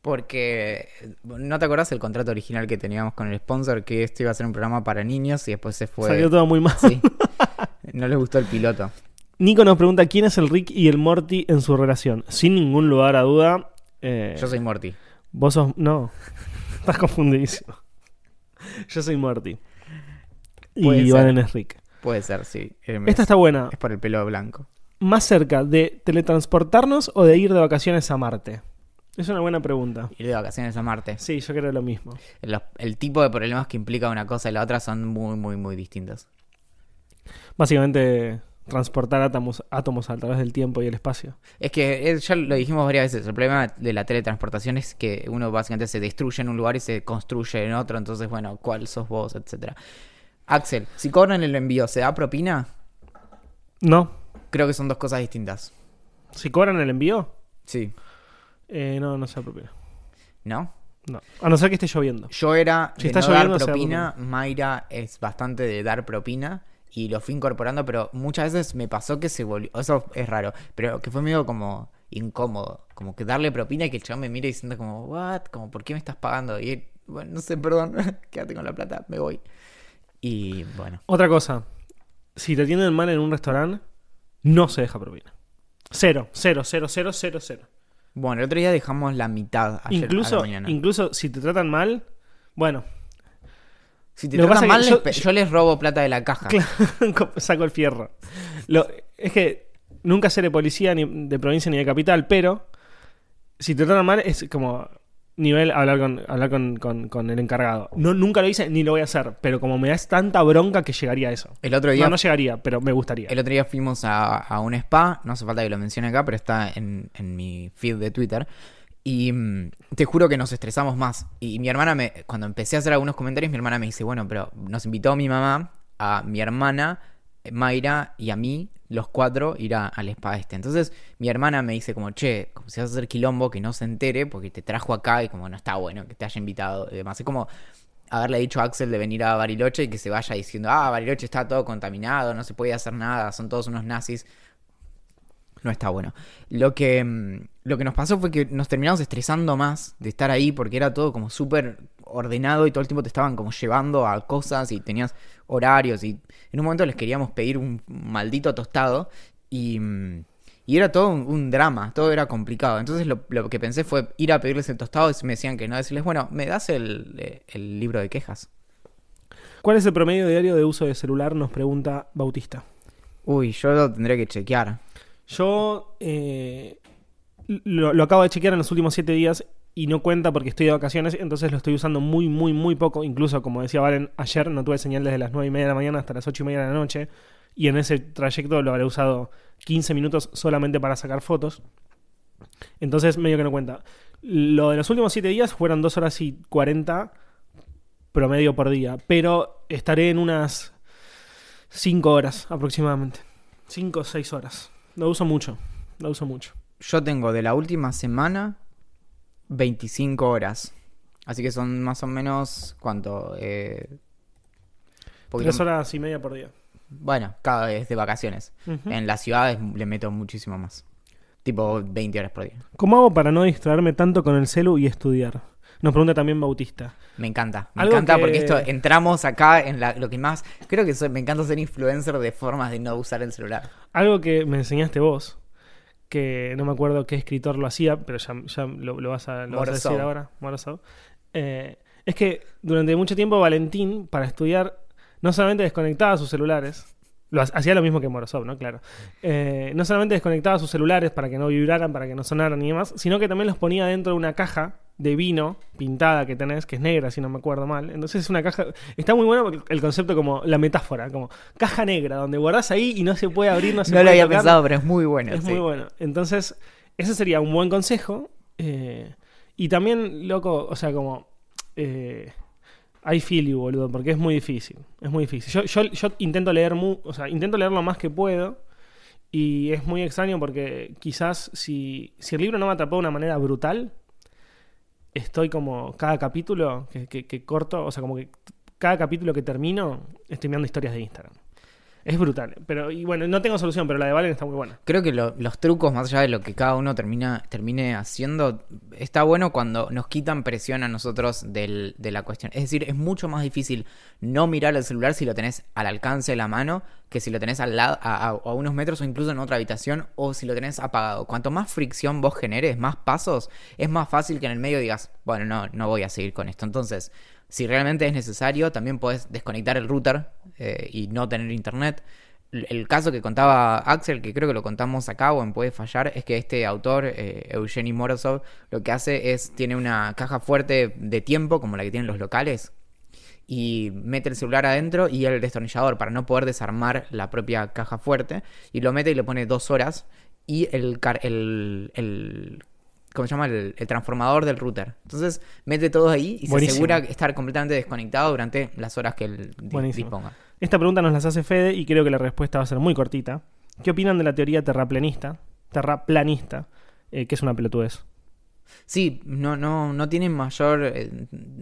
Porque, ¿no te acordás el contrato original que teníamos con el sponsor? Que esto iba a ser un programa para niños y después se fue. Salió todo muy mal. Sí. (laughs) No les gustó el piloto. Nico nos pregunta quién es el Rick y el Morty en su relación. Sin ningún lugar a duda. eh, Yo soy Morty. Vos sos. No. (laughs) Estás confundidísimo. Yo soy Morty. Puede Y ser. Valen es Rick. Puede ser, sí. Eh, Esta está buena. Es por el pelo blanco. ¿Más cerca de teletransportarnos o de ir de vacaciones a Marte? Es una buena pregunta. Ir de vacaciones a Marte. Sí, yo creo lo mismo. Los- el tipo de problemas que implica una cosa y la otra son muy, muy, muy distintos. Básicamente, transportar átomos, átomos a través del tiempo y el espacio. Es que eh, ya lo dijimos varias veces. El problema de la teletransportación es que uno básicamente se destruye en un lugar y se construye en otro. Entonces, bueno, ¿cuál sos vos? Etcétera. Axel, si cobran el envío, ¿se da propina? No. Creo que son dos cosas distintas. Si cobran el envío, Sí. eh, no, no se apropia. ¿No? No. A no ser que esté lloviendo. Yo era Si de está no lloviendo, dar se da propina. Mayra es bastante de dar propina. Y lo fui incorporando, pero muchas veces me pasó que se volvió. Eso es raro. Pero que fue medio como incómodo. Como que darle propina y que el chabón me mire diciendo como, ¿what? Como, ¿por qué me estás pagando? Y él, bueno, no sé, perdón. (laughs) Quédate con la plata, me voy. Y bueno. Otra cosa. Si te atienden mal en un restaurante, no se deja propina. Cero, cero, cero, cero, cero, cero. Bueno, el otro día dejamos la mitad ayer a la Incluso, mañana. incluso si te tratan mal, bueno, si te tratan mal, les yo- yo- yo les robo plata de la caja. Claro, (laughs) saco el fierro. Lo- es que nunca seré policía ni de provincia ni de capital, pero si te tratan mal es como nivel hablar con, hablar con, con- con el encargado. No, nunca lo hice ni lo voy a hacer, pero como me das tanta bronca que llegaría a eso. El otro día No, no llegaría, pero me gustaría. El otro día fuimos a, a un spa, no hace falta que lo mencione acá, pero está en, en mi feed de Twitter. Y mm, te juro que nos estresamos más. Y mi hermana, me, cuando empecé a hacer algunos comentarios, mi hermana me dice, bueno, pero nos invitó mi mamá, a mi hermana, Mayra y a mí, los cuatro, ir al spa este. Entonces mi hermana me dice como, che, como si vas a hacer quilombo, que no se entere, porque te trajo acá y como no está bueno que te haya invitado y demás. Es como haberle dicho a Axel de venir a Bariloche y que se vaya diciendo, ah, Bariloche está todo contaminado, no se puede hacer nada, son todos unos nazis. No está bueno. Lo que, mm, lo que nos pasó fue que nos terminamos estresando más de estar ahí porque era todo como súper ordenado y todo el tiempo te estaban como llevando a cosas y tenías horarios y en un momento les queríamos pedir un maldito tostado y, mm, y era todo un, un drama, todo era complicado. Entonces lo, lo que pensé fue ir a pedirles el tostado y me decían que no, decirles, bueno, ¿me das el, eh, el libro de quejas? ¿Cuál es el promedio diario de uso de celular? Nos pregunta Bautista. Uy, yo lo tendré que chequear. Yo eh, lo, acabo de chequear en los últimos siete días y no cuenta porque estoy de vacaciones, entonces lo estoy usando muy, muy, muy poco. Incluso, como decía Valen, ayer no tuve señal desde las nueve y media de la mañana hasta las ocho y media de la noche. Y en ese trayecto lo habré usado 15 minutos solamente para sacar fotos. Entonces, medio que no cuenta. Lo de los últimos siete días fueron dos horas y 40 promedio por día. Pero estaré en unas 5 horas aproximadamente. 5 o 6 horas. Lo uso mucho. Lo uso mucho. Yo tengo de la última semana 25 horas. Así que son más o menos, ¿cuánto? Eh, Tres horas y media por día. Bueno, cada vez de vacaciones. En las ciudades le meto muchísimo más. Tipo 20 horas por día. ¿Cómo hago para no distraerme tanto con el celu y estudiar? Nos pregunta también Bautista. Me encanta. Me Algo encanta que- porque esto entramos acá en la- lo que más. Creo que soy- me encanta ser influencer de formas de no usar el celular. Algo que me enseñaste vos, que no me acuerdo qué escritor lo hacía, pero ya, ya lo, lo vas a, lo vas a decir ahora, Morozov. Eh, es que durante mucho tiempo Valentín, para estudiar, no solamente desconectaba sus celulares, lo hacía lo mismo que Morozov, ¿no? Claro. Eh, no solamente desconectaba sus celulares para que no vibraran, para que no sonaran y demás, sino que también los ponía dentro de una caja de vino pintada que tenés, que es negra, si no me acuerdo mal. Entonces es una caja... Está muy bueno el concepto como la metáfora, como caja negra, donde guardás ahí y no se puede abrir, no se No puede lo había tocar. pensado, pero es muy bueno. Es sí. muy bueno. Entonces, ese sería un buen consejo. eh, y también, loco, o sea, como... Eh, I feel you, boludo, porque es muy difícil. Es muy difícil. Yo, yo, yo intento leer, mu o sea, intento leer lo más que puedo. Y es muy extraño porque quizás si, si el libro no me atrapó de una manera brutal, estoy como cada capítulo que, que- que corto, o sea, como que cada capítulo que termino, estoy mirando historias de Instagram. Es brutal. Pero, y bueno, no tengo solución, pero la de Valen está muy buena. Creo que lo- los trucos, más allá de lo que cada uno termina, termine haciendo, está bueno cuando nos quitan presión a nosotros del- de la cuestión. Es decir, es mucho más difícil no mirar el celular si lo tenés al alcance de la mano que si lo tenés al lado, a, a- a unos metros o incluso en otra habitación o si lo tenés apagado. Cuanto más fricción vos generes, más pasos, es más fácil que en el medio digas, bueno, no, no voy a seguir con esto. Entonces, si realmente es necesario, también podés desconectar el router eh, y no tener internet. El caso que contaba Axel, que creo que lo contamos acá o en Puede Fallar, es que este autor, eh, Morozov, lo que hace es, tiene una caja fuerte de tiempo, como la que tienen los locales, y mete el celular adentro y el destornillador para no poder desarmar la propia caja fuerte, y lo mete y le pone dos horas, y el, el, el ¿cómo se llama? El, el transformador del router. Entonces mete todo ahí y Buenísimo. se asegura estar completamente desconectado durante las horas que él disponga. Esta pregunta nos las hace Fede y creo que la respuesta va a ser muy cortita. ¿Qué opinan de la teoría terraplanista? Terraplanista, eh, que es una pelotudez. Sí, no, no, no tiene mayor eh,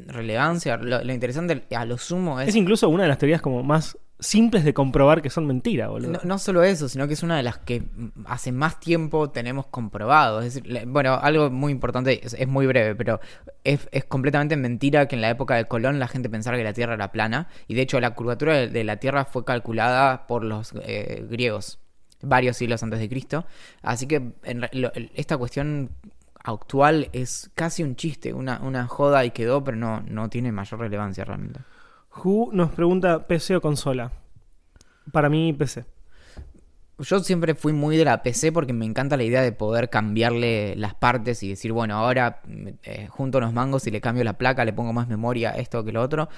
relevancia. Lo, lo interesante a lo sumo es, Es incluso una de las teorías como más simples de comprobar que son mentira, boludo. no, solo eso, sino que es una de las que hace más tiempo tenemos comprobado. Es decir, bueno, algo muy importante, es, muy breve, pero es, completamente mentira que en la época de Colón la gente pensara que la Tierra era plana. Y de hecho la curvatura de, la Tierra fue calculada por los eh, griegos varios siglos antes de Cristo. Así que en esta cuestión actual es casi un chiste, una, una joda y quedó, pero no, no tiene mayor relevancia realmente. Who nos pregunta PC o consola. Para mí, PC. yo siempre fui muy de la PC porque me encanta la idea de poder cambiarle las partes y decir, bueno, ahora eh, junto unos mangos y le cambio la placa, le pongo más memoria, esto que lo otro.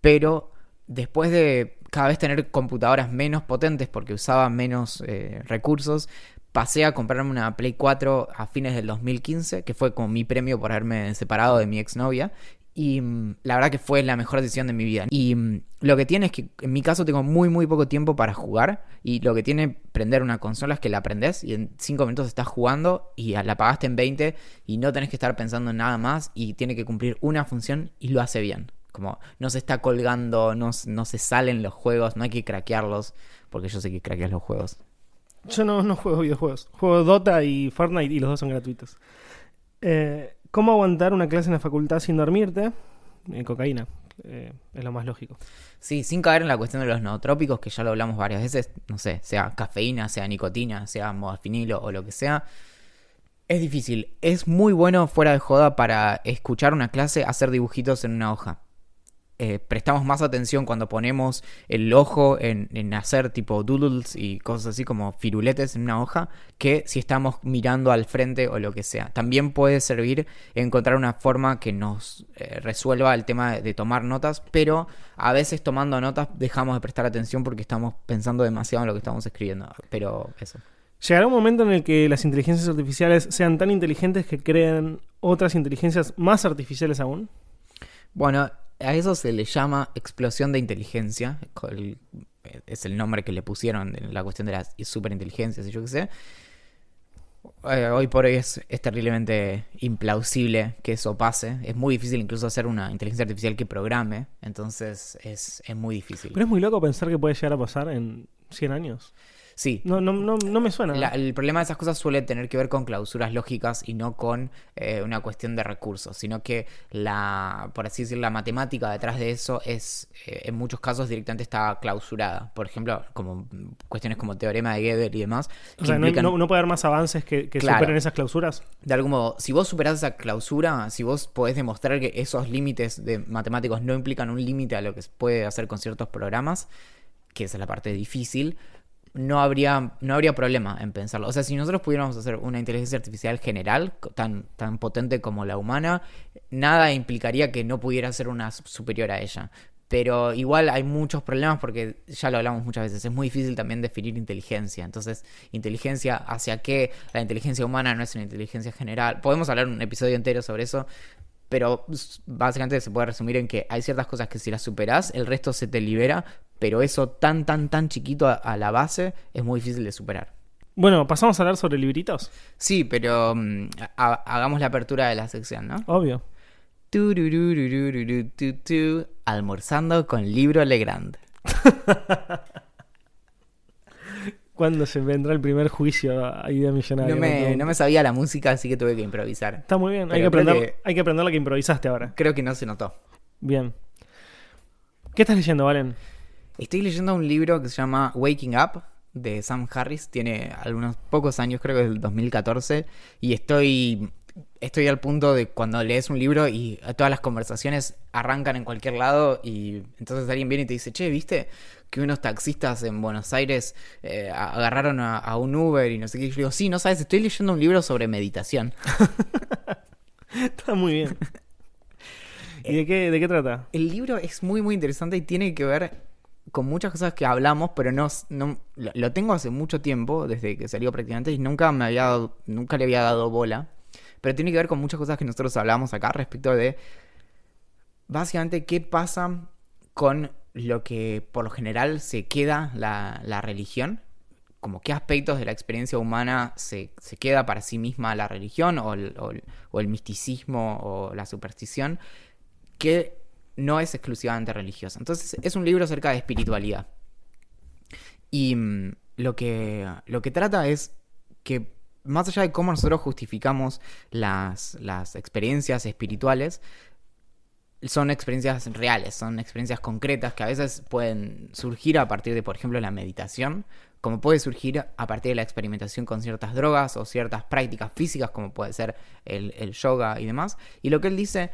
Pero después de cada vez tener computadoras menos potentes porque usaba menos eh, recursos, pasé a comprarme una Play 4 a fines del 2015, que fue como mi premio por haberme separado de mi exnovia. Y mm, la verdad que fue la mejor decisión de mi vida. Y mm, lo que tiene es que en mi caso tengo muy muy poco tiempo para jugar. Y lo que tiene prender una consola es que la aprendes y en 5 minutos estás jugando y la pagaste en 20 y no tenés que estar pensando en nada más y tiene que cumplir una función y lo hace bien. Como no se está colgando, no, no se salen los juegos, no hay que craquearlos, porque yo sé que craqueas los juegos. Yo no, no juego videojuegos. Juego Dota y Fortnite y los dos son gratuitos. Eh, ¿Cómo aguantar una clase en la facultad sin dormirte? En cocaína. Eh, es lo más lógico. Sí, sin caer en la cuestión de los nootrópicos, que ya lo hablamos varias veces, no sé, sea cafeína, sea nicotina, sea modafinilo o lo que sea. Es difícil. Es muy bueno fuera de joda para escuchar una clase hacer dibujitos en una hoja. Eh, prestamos más atención cuando ponemos el ojo en, hacer tipo doodles y cosas así como firuletes en una hoja que si estamos mirando al frente o lo que sea. También puede servir encontrar una forma que nos eh, resuelva el tema de, tomar notas, pero a veces tomando notas dejamos de prestar atención porque estamos pensando demasiado en lo que estamos escribiendo. Pero eso. ¿Llegará un momento en el que las inteligencias artificiales sean tan inteligentes que creen otras inteligencias más artificiales aún? Bueno, a eso se le llama explosión de inteligencia. es el nombre que le pusieron en la cuestión de las superinteligencias y yo qué sé. Eh, hoy por hoy es, terriblemente implausible que eso pase. Es muy difícil incluso hacer una inteligencia artificial que programe. Entonces es, es muy difícil. Pero es muy loco pensar que puede llegar a pasar en 100 años. Sí. No, no, no, no me suena. el problema de esas cosas suele tener que ver con clausuras lógicas y no con eh, una cuestión de recursos, sino que la, por así decir, la matemática detrás de eso es, eh, en muchos casos directamente está clausurada. Por ejemplo, como cuestiones como teorema de Gödel y demás. O sea, no, puede haber más avances que, superen esas clausuras. De algún modo, si vos superás esa clausura, si vos podés demostrar que esos límites de matemáticos no implican un límite a lo que se puede hacer con ciertos programas, que esa es la parte difícil, no habría, no habría problema en pensarlo. O sea, si nosotros pudiéramos hacer una inteligencia artificial general, tan, tan potente como la humana, nada implicaría que no pudiera ser una superior a ella. Pero igual hay muchos problemas porque ya lo hablamos muchas veces. Es muy difícil también definir inteligencia. Entonces, inteligencia hacia qué? La inteligencia humana no es una inteligencia general. Podemos hablar un episodio entero sobre eso. Pero básicamente se puede resumir en que hay ciertas cosas que si las superás, el resto se te libera, pero eso tan, tan, tan chiquito a, la base es muy difícil de superar. Bueno, pasamos a hablar sobre libritos. Sí, pero mm, hagamos la apertura de la sección, ¿no? Obvio. almorzando con libro Legrand. (laughs) ¿Cuándo se vendrá el primer juicio a idea millonaria? No me, no me, sabía la música, así que tuve que improvisar. Está muy bien, hay que, aprender, hay que aprender la que improvisaste ahora. Creo que no se notó. Bien. ¿Qué estás leyendo, Valen? Estoy leyendo un libro que se llama Waking Up de Sam Harris. Tiene algunos pocos años, creo que es del 2014. Y estoy, estoy al punto de cuando lees un libro y todas las conversaciones arrancan en cualquier lado. Y entonces alguien viene y te dice, che, ¿viste? que unos taxistas en Buenos Aires eh, agarraron a, un Uber y no sé qué. Y yo digo, sí, no sabes, estoy leyendo un libro sobre meditación. (laughs) Está muy bien. (laughs) ¿Y de qué, de qué trata? El libro es muy, muy interesante y tiene que ver con muchas cosas que hablamos, pero no, no lo tengo hace mucho tiempo, desde que salió prácticamente, y nunca me había dado, nunca le había dado bola. Pero tiene que ver con muchas cosas que nosotros hablamos acá respecto de básicamente qué pasa con lo que por lo general se queda la, la religión, como qué aspectos de la experiencia humana se, se queda para sí misma la religión o el, o el misticismo o la superstición, que no es exclusivamente religiosa. Entonces es un libro acerca de espiritualidad. Y mm, lo, que, lo que trata es que más allá de cómo nosotros justificamos las, las experiencias espirituales, son experiencias reales, son experiencias concretas que a veces pueden surgir a partir de, por ejemplo, la meditación, como puede surgir a partir de la experimentación con ciertas drogas o ciertas prácticas físicas, como puede ser el, el yoga y demás. Y lo que él dice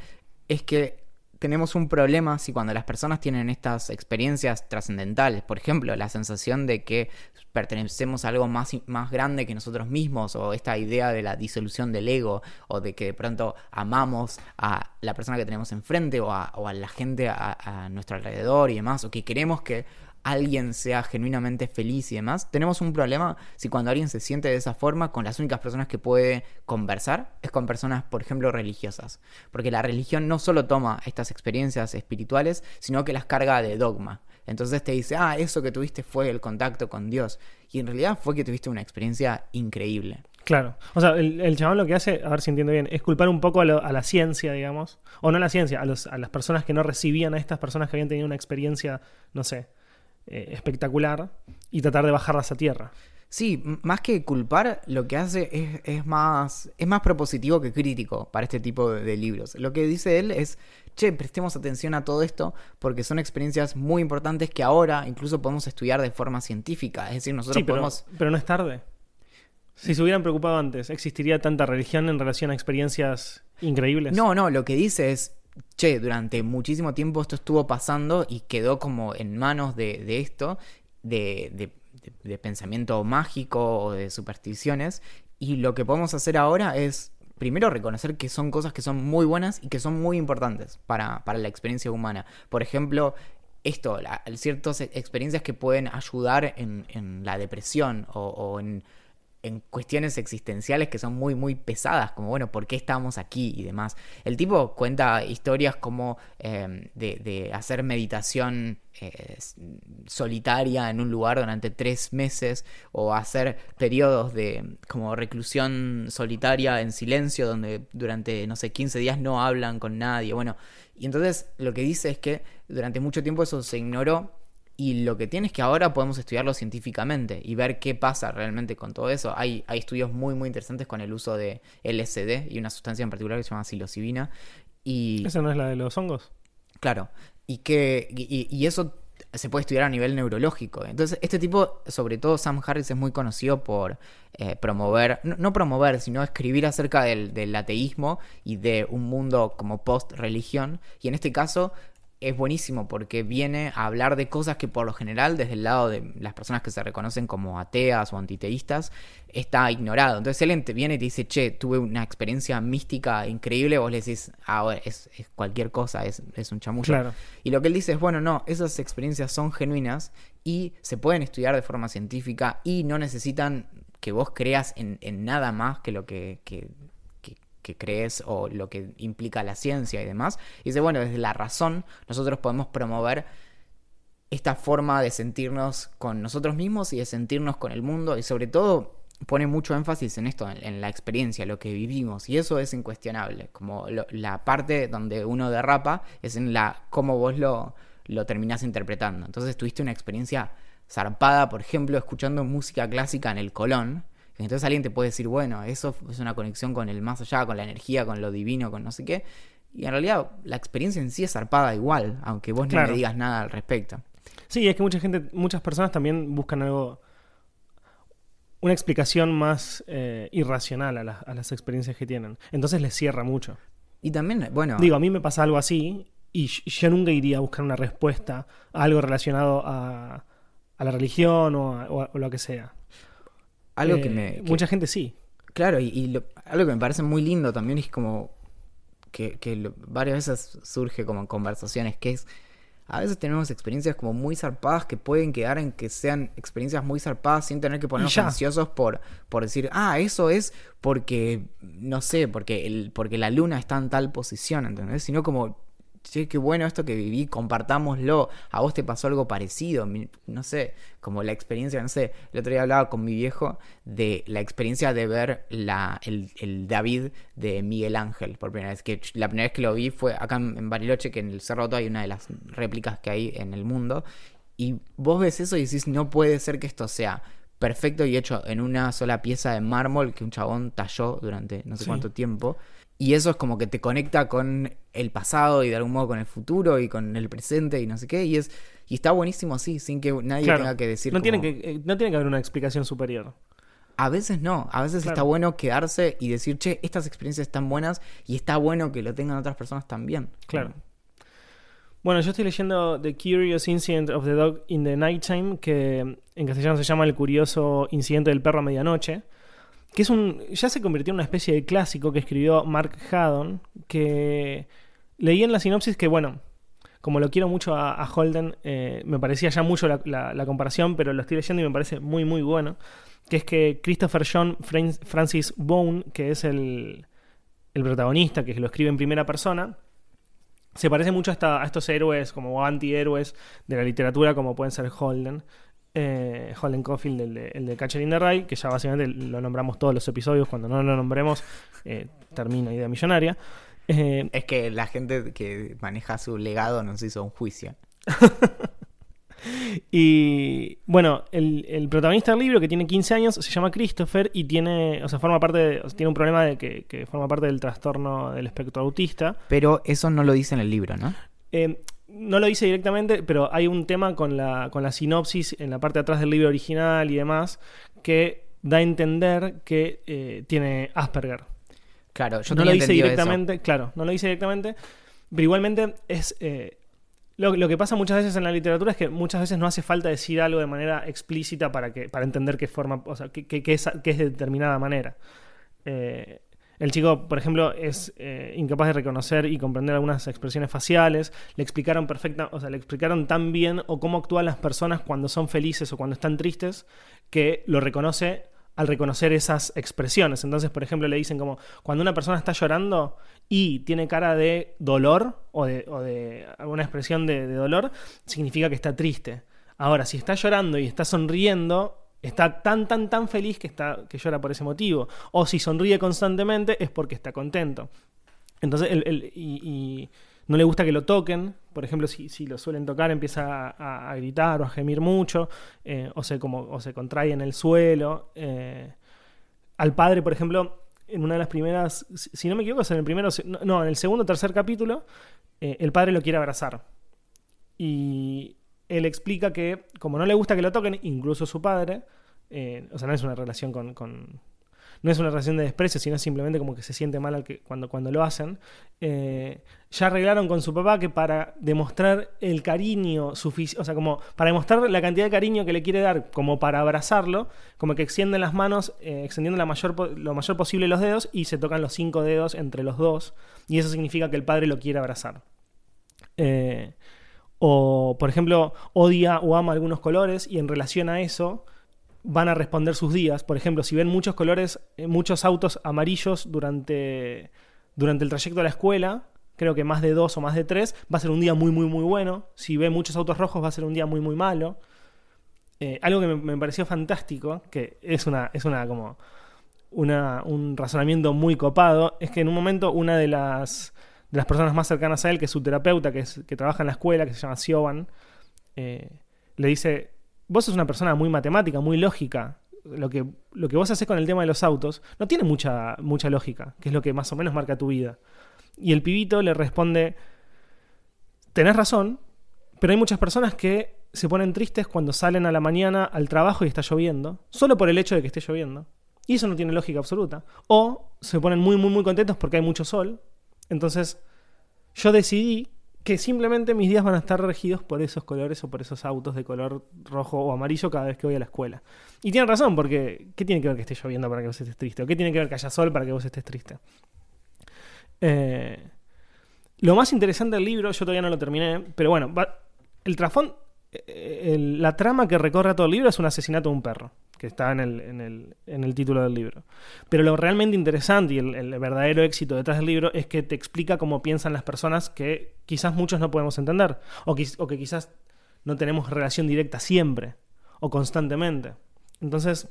es que tenemos un problema si cuando las personas tienen estas experiencias trascendentales, por ejemplo, la sensación de que pertenecemos a algo más, más grande que nosotros mismos, o esta idea de la disolución del ego, o de que de pronto amamos a la persona que tenemos enfrente, o a, la gente a nuestro alrededor y demás, o que queremos que alguien sea genuinamente feliz y demás, tenemos un problema si cuando alguien se siente de esa forma, con las únicas personas que puede conversar es con personas, por ejemplo, religiosas. Porque la religión no solo toma estas experiencias espirituales, sino que las carga de dogma. Entonces te dice, ah, eso que tuviste fue el contacto con Dios. Y en realidad fue que tuviste una experiencia increíble. Claro. O sea, el, chabón lo que hace, a ver si entiendo bien, es culpar un poco a, la ciencia, digamos. O no a la ciencia, a, a las personas que no recibían a estas personas que habían tenido una experiencia, no sé, eh, espectacular y tratar de bajarlas a tierra. Sí, más que culpar, lo que hace es, más, es más propositivo que crítico para este tipo de, libros. Lo que dice él es, che, prestemos atención a todo esto porque son experiencias muy importantes que ahora incluso podemos estudiar de forma científica. Es decir, nosotros podemos... Pero no es tarde. Si se hubieran preocupado antes, ¿existiría tanta religión en relación a experiencias increíbles? No, no, lo que dice es, che, durante muchísimo tiempo esto estuvo pasando y quedó como en manos de, esto, de, pensamiento mágico o de supersticiones. Y lo que podemos hacer ahora es primero reconocer que son cosas que son muy buenas y que son muy importantes para, la experiencia humana. Por ejemplo, esto, ciertas experiencias que pueden ayudar en, la depresión o en en cuestiones existenciales que son muy, muy pesadas, como, bueno, ¿por qué estamos aquí y demás? El tipo cuenta historias como em, de, hacer meditación eh, solitaria en un lugar durante tres meses o hacer periodos de como reclusión solitaria en silencio donde durante, no sé, 15 días no hablan con nadie. Bueno, y entonces lo que dice es que durante mucho tiempo eso se ignoró y lo que tiene es que ahora podemos estudiarlo científicamente y ver qué pasa realmente con todo eso. Hay, hay estudios muy, muy interesantes con el uso de LSD y una sustancia en particular que se llama psilocibina. Y... ¿Esa no es la de los hongos? Claro. Y, que, y, eso se puede estudiar a nivel neurológico. Entonces, este tipo, sobre todo Sam Harris, es muy conocido por eh, promover, no, promover, sino escribir acerca del, del, ateísmo y de un mundo como post-religión. Y en este caso, es buenísimo porque viene a hablar de cosas que por lo general desde el lado de las personas que se reconocen como ateas o antiteístas está ignorado. Entonces él viene y te dice, che, tuve una experiencia mística increíble, vos le decís, ah, es, cualquier cosa, es, un chamullo. Y lo que él dice es, bueno, no, esas experiencias son genuinas y se pueden estudiar de forma científica y no necesitan que vos creas en, nada más que lo que que crees o lo que implica la ciencia y demás. Y dice, bueno, desde la razón nosotros podemos promover esta forma de sentirnos con nosotros mismos y de sentirnos con el mundo y sobre todo pone mucho énfasis en esto, en, la experiencia, lo que vivimos y eso es incuestionable. Como la parte donde uno derrapa es en la cómo vos lo, lo terminás interpretando. Entonces tuviste una experiencia zarpada, por ejemplo, escuchando música clásica en el Colón entonces alguien te puede decir, bueno, eso es una conexión con el más allá, con la energía, con lo divino, con no sé qué. Y en realidad la experiencia en sí es zarpada igual, aunque vos no me digas nada al respecto. Sí, es que mucha gente, muchas personas también buscan algo, una explicación más eh, irracional a, a, las experiencias que tienen. Entonces les cierra mucho. Y también, bueno... Digo, a mí me pasa algo así y yo nunca iría a buscar una respuesta a algo relacionado a, a la religión o, o lo que sea. Algo que me. Eh, mucha gente sí. Claro, y, algo que me parece muy lindo también es como. Que, varias veces surge como en conversaciones, que es. A veces tenemos experiencias como muy zarpadas que pueden quedar en que sean experiencias muy zarpadas sin tener que ponernos ansiosos por, por decir, ah, eso es porque, no sé, porque, el, porque la luna está en tal posición, ¿entendés? Sino como che, qué bueno esto que viví, compartámoslo. A vos te pasó algo parecido, no sé, como la experiencia, no sé, el otro día hablaba con mi viejo de la experiencia de ver la, el, David de Miguel Ángel por primera vez. Que la primera vez que lo vi fue acá en Bariloche, que en el Cerro hay una de las réplicas que hay en el mundo. Y vos ves eso y decís, no puede ser que esto sea perfecto y hecho en una sola pieza de mármol que un chabón talló durante no sé cuánto tiempo. Y eso es como que te conecta con el pasado y de algún modo con el futuro y con el presente y no sé qué. Y es y está buenísimo así, sin que nadie tenga que decir. No, tiene que, eh, no tiene que haber una explicación superior. A veces no, a veces está bueno quedarse y decir, che, estas experiencias están buenas y está bueno que lo tengan otras personas también. Claro. Bueno, yo estoy leyendo The Curious Incident of the Dog in the Nighttime, que en castellano se llama El curioso incidente del perro a medianoche, que es un ya se convirtió en una especie de clásico que escribió Mark Haddon, que leí en la sinopsis que, bueno, como lo quiero mucho a, Holden, eh, me parecía ya mucho la, comparación, pero lo estoy leyendo y me parece muy, muy bueno, que es que Christopher John Fran- Francis Bone, que es el, el protagonista, que lo escribe en primera persona, se parece mucho a estos héroes como antihéroes de la literatura, como pueden ser Holden. Eh, Holden Caulfield, el de, el de Catcher in the Rye, que ya básicamente lo nombramos todos los episodios. Cuando no lo nombremos, eh, termina Idea Millonaria. Eh, Es que la gente que maneja su legado nos hizo un juicio. (laughs) y bueno, el, el protagonista del libro, que tiene 15 años, se llama Christopher y tiene, o sea, forma parte de- o sea, tiene un problema de que, que forma parte del trastorno del espectro autista. Pero eso no lo dice en el libro, ¿no? Eh, no lo dice directamente, pero hay un tema con la, con la sinopsis en la parte de atrás del libro original y demás que da a entender que eh, tiene Asperger. Claro, yo no lo eso. directamente, claro, no lo dice directamente, pero igualmente es... eh, lo, lo que pasa muchas veces en la literatura es que muchas veces no hace falta decir algo de manera explícita para, que, para entender qué forma, o sea, que, que- que es, que es de determinada manera. Eh, el chico, por ejemplo, es eh, incapaz de reconocer y comprender algunas expresiones faciales. Le explicaron perfecta, o sea, le explicaron tan bien o cómo actúan las personas cuando son felices o cuando están tristes que lo reconoce al reconocer esas expresiones. Entonces, por ejemplo, le dicen como cuando una persona está llorando y tiene cara de dolor o de, alguna expresión de dolor, significa que está triste. Ahora, si está llorando y está sonriendo, está tan, tan, tan feliz que, está, que llora por ese motivo. O si sonríe constantemente es porque está contento. Entonces, y, no le gusta que lo toquen. Por ejemplo, si, si lo suelen tocar, empieza a, gritar o a gemir mucho, eh, o, se como, o se contrae en el suelo. eh. Al padre, por ejemplo, en una de las primeras, si no me equivoco, es en el primero, no, en el segundo tercer capítulo, eh, el padre lo quiere abrazar. Y él explica que, como no le gusta que lo toquen, incluso su padre, eh, o sea, no es una relación con, no es una relación de desprecio, sino simplemente como que se siente mal al que, cuando, cuando lo hacen. eh, ya arreglaron con su papá que para demostrar el cariño suficiente, o sea, como para demostrar la cantidad de cariño que le quiere dar, como para abrazarlo, como que extienden las manos, eh, extendiendo lo mayor posible los dedos y se tocan los cinco dedos entre los dos, y eso significa que el padre lo quiere abrazar. Eh, o, por ejemplo, odia o ama algunos colores y en relación a eso van a responder sus días. Por ejemplo, si ven muchos colores, eh, muchos autos amarillos durante, durante el trayecto a la escuela, creo que más de dos o más de tres, va a ser un día muy, muy, muy bueno. Si ve muchos autos rojos, va a ser un día muy, muy malo. Eh, algo que me, me pareció fantástico, que es una, es una como una, un razonamiento muy copado, es que en un momento una de las, de las personas más cercanas a él, que es su terapeuta, que, es, que trabaja en la escuela, que se llama Siobhan, eh, le dice, vos sos una persona muy matemática, muy lógica. Lo que, lo que vos haces con el tema de los autos no tiene mucha, mucha lógica, que es lo que más o menos marca tu vida. Y el pibito le responde, tenés razón, pero hay muchas personas que se ponen tristes cuando salen a la mañana al trabajo y está lloviendo, solo por el hecho de que esté lloviendo. Y eso no tiene lógica absoluta. O se ponen muy, muy, muy contentos porque hay mucho sol. Entonces, yo decidí que simplemente mis días van a estar regidos por esos colores o por esos autos de color rojo o amarillo cada vez que voy a la escuela. Y tiene razón, porque ¿qué tiene que ver que esté lloviendo para que vos estés triste? ¿O qué tiene que ver que haya sol para que vos estés triste? Eh, lo más interesante del libro, yo todavía no lo terminé, pero bueno, va- el trasfondo, el- la trama que recorre todo el libro es un asesinato de un perro, que está en el, en el- en el título del libro. Pero lo realmente interesante y el, el verdadero éxito detrás del libro es que te explica cómo piensan las personas que quizás muchos no podemos entender, o, quiz- o que quizás no tenemos relación directa siempre, o constantemente. Entonces,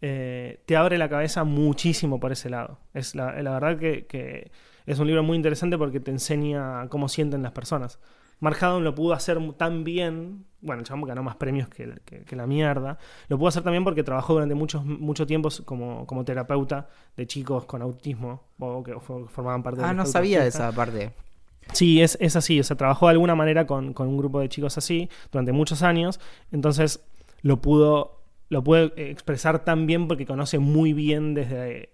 eh, te abre la cabeza muchísimo por ese lado. Es la, la verdad que, que es un libro muy interesante porque te enseña cómo sienten las personas. Mark Haddon lo pudo hacer tan bien, bueno, el chabón ganó más premios que, que- que la mierda, lo pudo hacer también porque trabajó durante muchos, mucho tiempo como, como terapeuta de chicos con autismo, o que fo- formaban parte Ah, del no espectro sabía de esa parte. Sí, es, es así. O sea, trabajó de alguna manera con, con un grupo de chicos así durante muchos años. Entonces lo pudo, lo puede expresar tan bien porque conoce muy bien desde,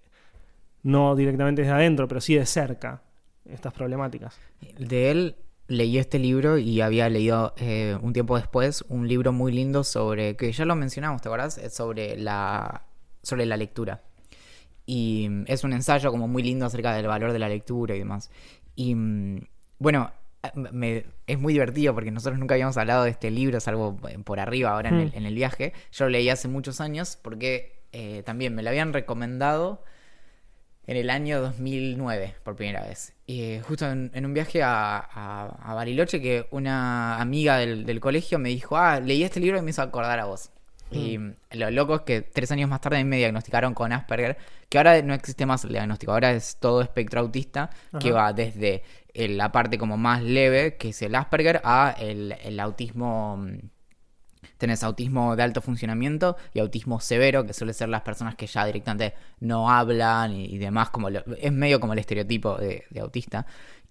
no directamente desde adentro, pero sí de cerca estas problemáticas. De él leí este libro y había leído eh, un tiempo después un libro muy lindo sobre, que ya lo mencionamos, ¿te? Es sobre la, sobre la lectura. Y mm, es un ensayo como muy lindo acerca del valor de la lectura y demás. Y mm, bueno, me, es muy divertido porque nosotros nunca habíamos hablado de este libro, salvo por arriba ahora en, el, Mm. en el viaje. Yo lo leí hace muchos años porque eh, también me lo habían recomendado en el año 2009 por primera vez. Y eh, justo en, en un viaje a, a- a Bariloche que una amiga del, del colegio me dijo, ah, leí este libro y me hizo acordar a vos. Y lo loco es que tres años más tarde me diagnosticaron con Asperger, que ahora no existe más el diagnóstico, ahora es todo espectro autista, que va desde eh, la parte como más leve, que es el Asperger, a el, el autismo... Tenés autismo de alto funcionamiento y autismo severo, que suele ser las personas que ya directamente no hablan y, demás, como es medio como el estereotipo de, autista.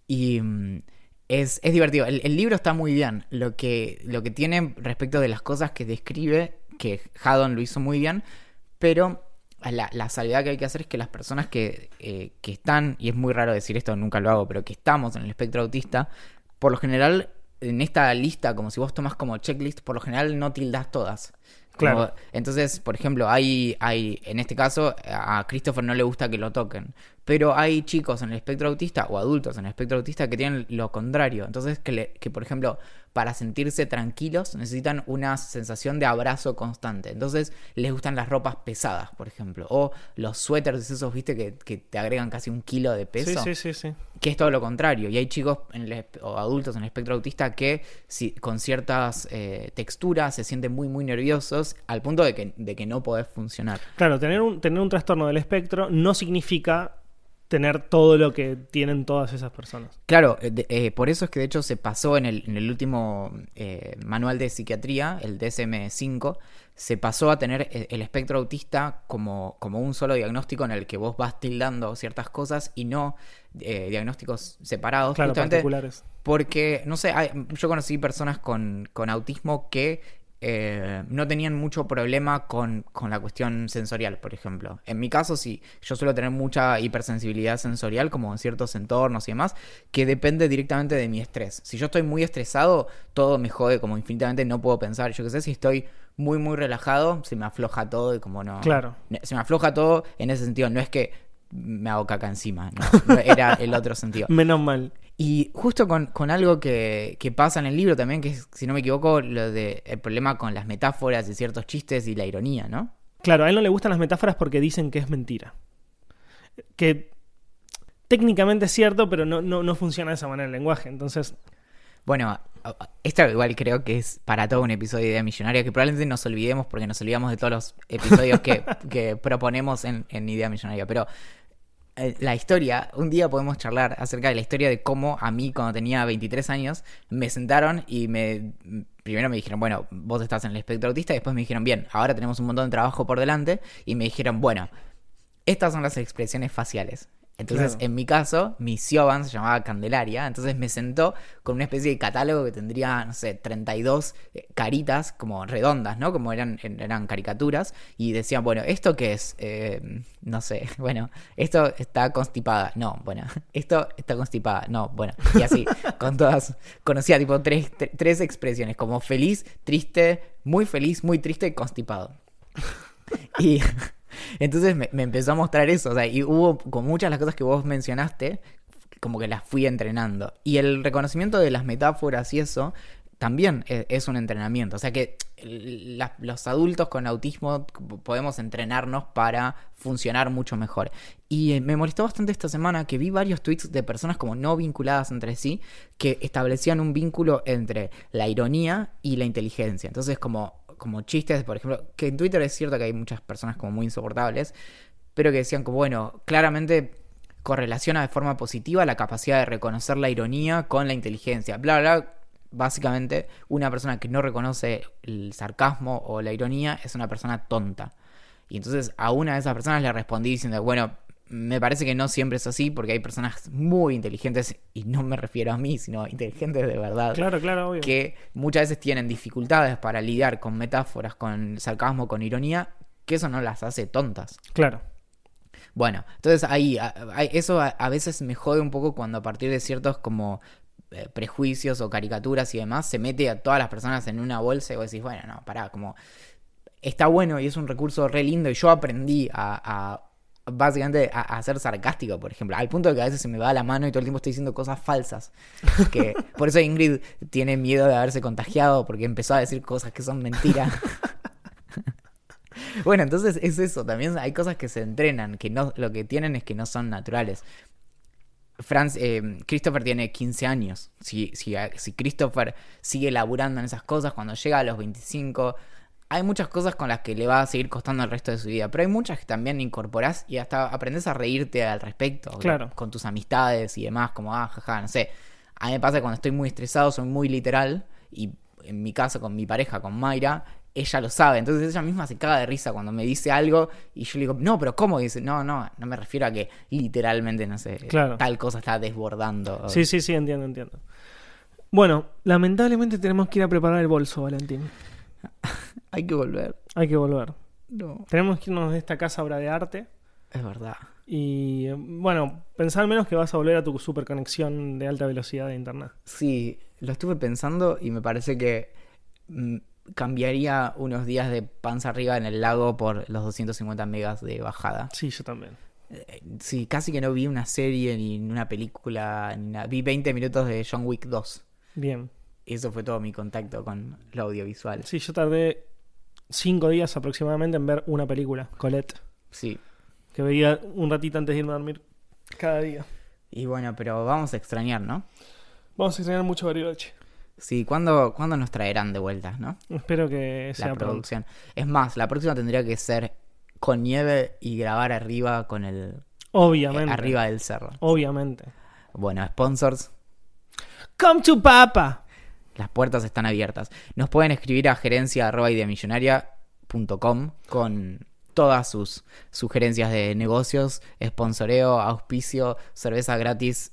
Y mm, es, es divertido. El, el libro está muy bien. Lo que, lo que tiene respecto de las cosas que describe, que Haddon lo hizo muy bien, pero la, la salvedad que hay que hacer es que las personas que, eh, que están, y es muy raro decir esto, nunca lo hago, pero que estamos en el espectro autista, por lo general, en esta lista, como si vos tomas como checklist, por lo general no tildas todas. Como- Claro. entonces, por ejemplo, hay, hay, en este caso, a Christopher no le gusta que lo toquen. Pero hay chicos en el espectro autista o adultos en el espectro autista que tienen lo contrario. Entonces, que, le- que por ejemplo, para sentirse tranquilos necesitan una sensación de abrazo constante. Entonces, les gustan las ropas pesadas, por ejemplo. O los suéteres esos, viste, que, que te agregan casi un kilo de peso Sí, sí, sí, sí. que es todo lo contrario. Y hay chicos en el espe- o adultos en el espectro autista que si, con ciertas eh, texturas se sienten muy, muy nerviosos al punto de que, de que no podés funcionar. Claro, tener un, tener un trastorno del espectro no significa tener todo lo que tienen todas esas personas. Claro, eh, de- eh, por eso es que de hecho se pasó en el, en el último eh, manual de psiquiatría, el DSM-5, se pasó a tener el espectro autista como, como un solo diagnóstico en el que vos vas tildando ciertas cosas y no eh, diagnósticos separados. Claro, particulares. Porque, no sé, hay- yo conocí personas con, con autismo que eh, no tenían mucho problema con, con la cuestión sensorial, por ejemplo. En mi caso, sí, yo suelo tener mucha hipersensibilidad sensorial, como en ciertos entornos y demás, que depende directamente de mi estrés. Si yo estoy muy estresado, todo me jode, como infinitamente no puedo pensar. Yo qué sé, si estoy muy, muy relajado, se me afloja todo y como no... Claro. Se me afloja todo en ese sentido, no es que me hago caca encima, no, era el otro sentido. (laughs) Menos mal. Y justo con, con algo que, que pasa en el libro también, que es, si no me equivoco, lo de el problema con las metáforas y ciertos chistes y la ironía, ¿no? Claro, a él no le gustan las metáforas porque dicen que es mentira. Que técnicamente es cierto, pero no, no, no funciona de esa manera el lenguaje. Entonces, Bueno, esto igual creo que es para todo un episodio de Idea Millonaria, que probablemente nos olvidemos porque nos olvidamos de todos los episodios que, (laughs) que proponemos en, en Idea Millonaria. Pero la historia, un día podemos charlar acerca de la historia de cómo a mí cuando tenía 23 años me sentaron y me primero me dijeron, bueno, vos estás en el espectro autista y después me dijeron, bien, ahora tenemos un montón de trabajo por delante y me dijeron, bueno, estas son las expresiones faciales. Entonces, Claro. en mi caso, mi Siobhan se llamaba Candelaria, entonces me sentó con una especie de catálogo que tendría, no sé, 32 eh, caritas como redondas, ¿no? Como eran, eran caricaturas, y decían, bueno, ¿esto qué es? Eh, no sé, (laughs) bueno, esto está constipada, no, bueno, (laughs) esto está constipada, no, bueno, y así, (laughs) con todas, conocía tipo tres, tre- tres expresiones, como feliz, triste, muy feliz, muy triste y constipado. Y entonces me, empezó a mostrar eso, o sea, y hubo con muchas de las cosas que vos mencionaste, como que las fui entrenando. Y el reconocimiento de las metáforas y eso también e- es un entrenamiento. O sea que los adultos con autismo podemos entrenarnos para funcionar mucho mejor. Y eh, me molestó bastante esta semana que vi varios tweets de personas como no vinculadas entre sí que establecían un vínculo entre la ironía y la inteligencia. Entonces como, como chistes, por ejemplo, que en Twitter es cierto que hay muchas personas como muy insoportables, pero que decían como, bueno, claramente correlaciona de forma positiva la capacidad de reconocer la ironía con la inteligencia. Bla, bla, bla. Básicamente, una persona que no reconoce el sarcasmo o la ironía es una persona tonta. Y entonces a una de esas personas le respondí diciendo, bueno, me parece que no siempre es así porque hay personas muy inteligentes, y no me refiero a mí, sino inteligentes de verdad, claro, claro, obvio. que muchas veces tienen dificultades para lidiar con metáforas, con sarcasmo, con ironía, que eso no las hace tontas. Claro. Bueno, entonces ahí, a- a- eso a, a veces me jode un poco cuando a partir de ciertos como eh, prejuicios o caricaturas y demás, se mete a todas las personas en una bolsa y vos decís, bueno, no, pará, como está bueno y es un recurso re lindo y yo aprendí a, a básicamente a, a, ser sarcástico, por ejemplo, al punto de que a veces se me va la mano y todo el tiempo estoy diciendo cosas falsas. Que (laughs) por eso Ingrid tiene miedo de haberse contagiado porque empezó a decir cosas que son mentiras. (laughs) bueno, entonces es eso, también hay cosas que se entrenan, que no lo que tienen es que no son naturales. Franz, eh, Christopher tiene 15 años. Si, si, si Christopher sigue laburando en esas cosas, cuando llega a los 25, hay muchas cosas con las que le va a seguir costando el resto de su vida, pero hay muchas que también incorporás y hasta aprendes a reírte al respecto. Claro. Con tus amistades y demás, como, ah, jaja, no sé. A mí me pasa que cuando estoy muy estresado, soy muy literal y en mi caso con mi pareja, con Mayra, ella lo sabe. Entonces ella misma se caga de risa cuando me dice algo y yo le digo, no, pero ¿cómo? Y dice, no, no, no me refiero a que literalmente, no sé, Claro. tal cosa está desbordando. Sí, sí, sí, entiendo, entiendo. Bueno, lamentablemente tenemos que ir a preparar el bolso, Valentín. (laughs) Hay que volver. Hay que volver. No. Tenemos que irnos de esta casa obra de arte. Es verdad. Y bueno, pensar menos que vas a volver a tu super conexión de alta velocidad de internet. Sí, lo estuve pensando y me parece que mm, cambiaría unos días de panza arriba en el lago por los 250 megas de bajada. Sí, yo también. Eh, Sí, casi que no vi una serie ni una película, ni nada. Vi 20 minutos de John Wick 2. Bien. Y eso fue todo mi contacto con lo audiovisual. Sí, yo tardé cinco días aproximadamente en ver una película, Colette, Sí. que veía un ratito antes de irme a dormir cada día. Y bueno, pero vamos a extrañar, ¿no? Vamos a extrañar mucho Bariloche. Sí, ¿cuándo, ¿cuándo nos traerán de vuelta, no? Espero que sea La pronto. producción. Es más, la próxima tendría que ser con nieve y grabar arriba con el... Obviamente. eh, arriba del cerro. Obviamente. Bueno, sponsors, Come to Papa. Las puertas están abiertas. Nos pueden escribir a gerencia.idemillonaria.com con todas sus sugerencias de negocios, sponsoreo, auspicio, cerveza gratis,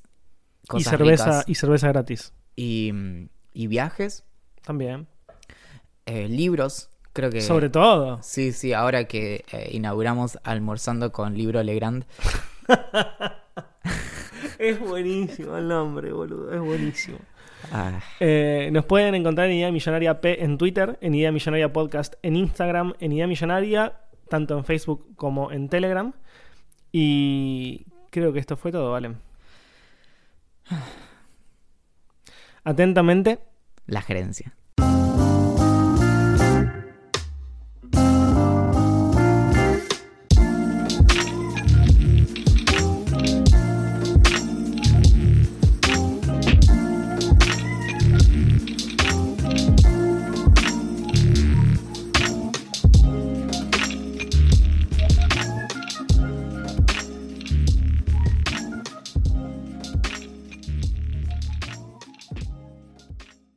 Y cosas cerveza, ricas y cerveza gratis. y, y viajes, También. eh, libros. Creo que... Sobre todo. Sí, sí, ahora que eh, inauguramos almorzando con libro Legrand. (laughs) Es buenísimo el nombre, boludo. Es buenísimo. Ah, Eh, nos pueden encontrar en Idea Millonaria P en Twitter, en Idea Millonaria Podcast en Instagram, en Idea Millonaria, tanto en Facebook como en Telegram. Y creo que esto fue todo, ¿vale? Atentamente, la gerencia.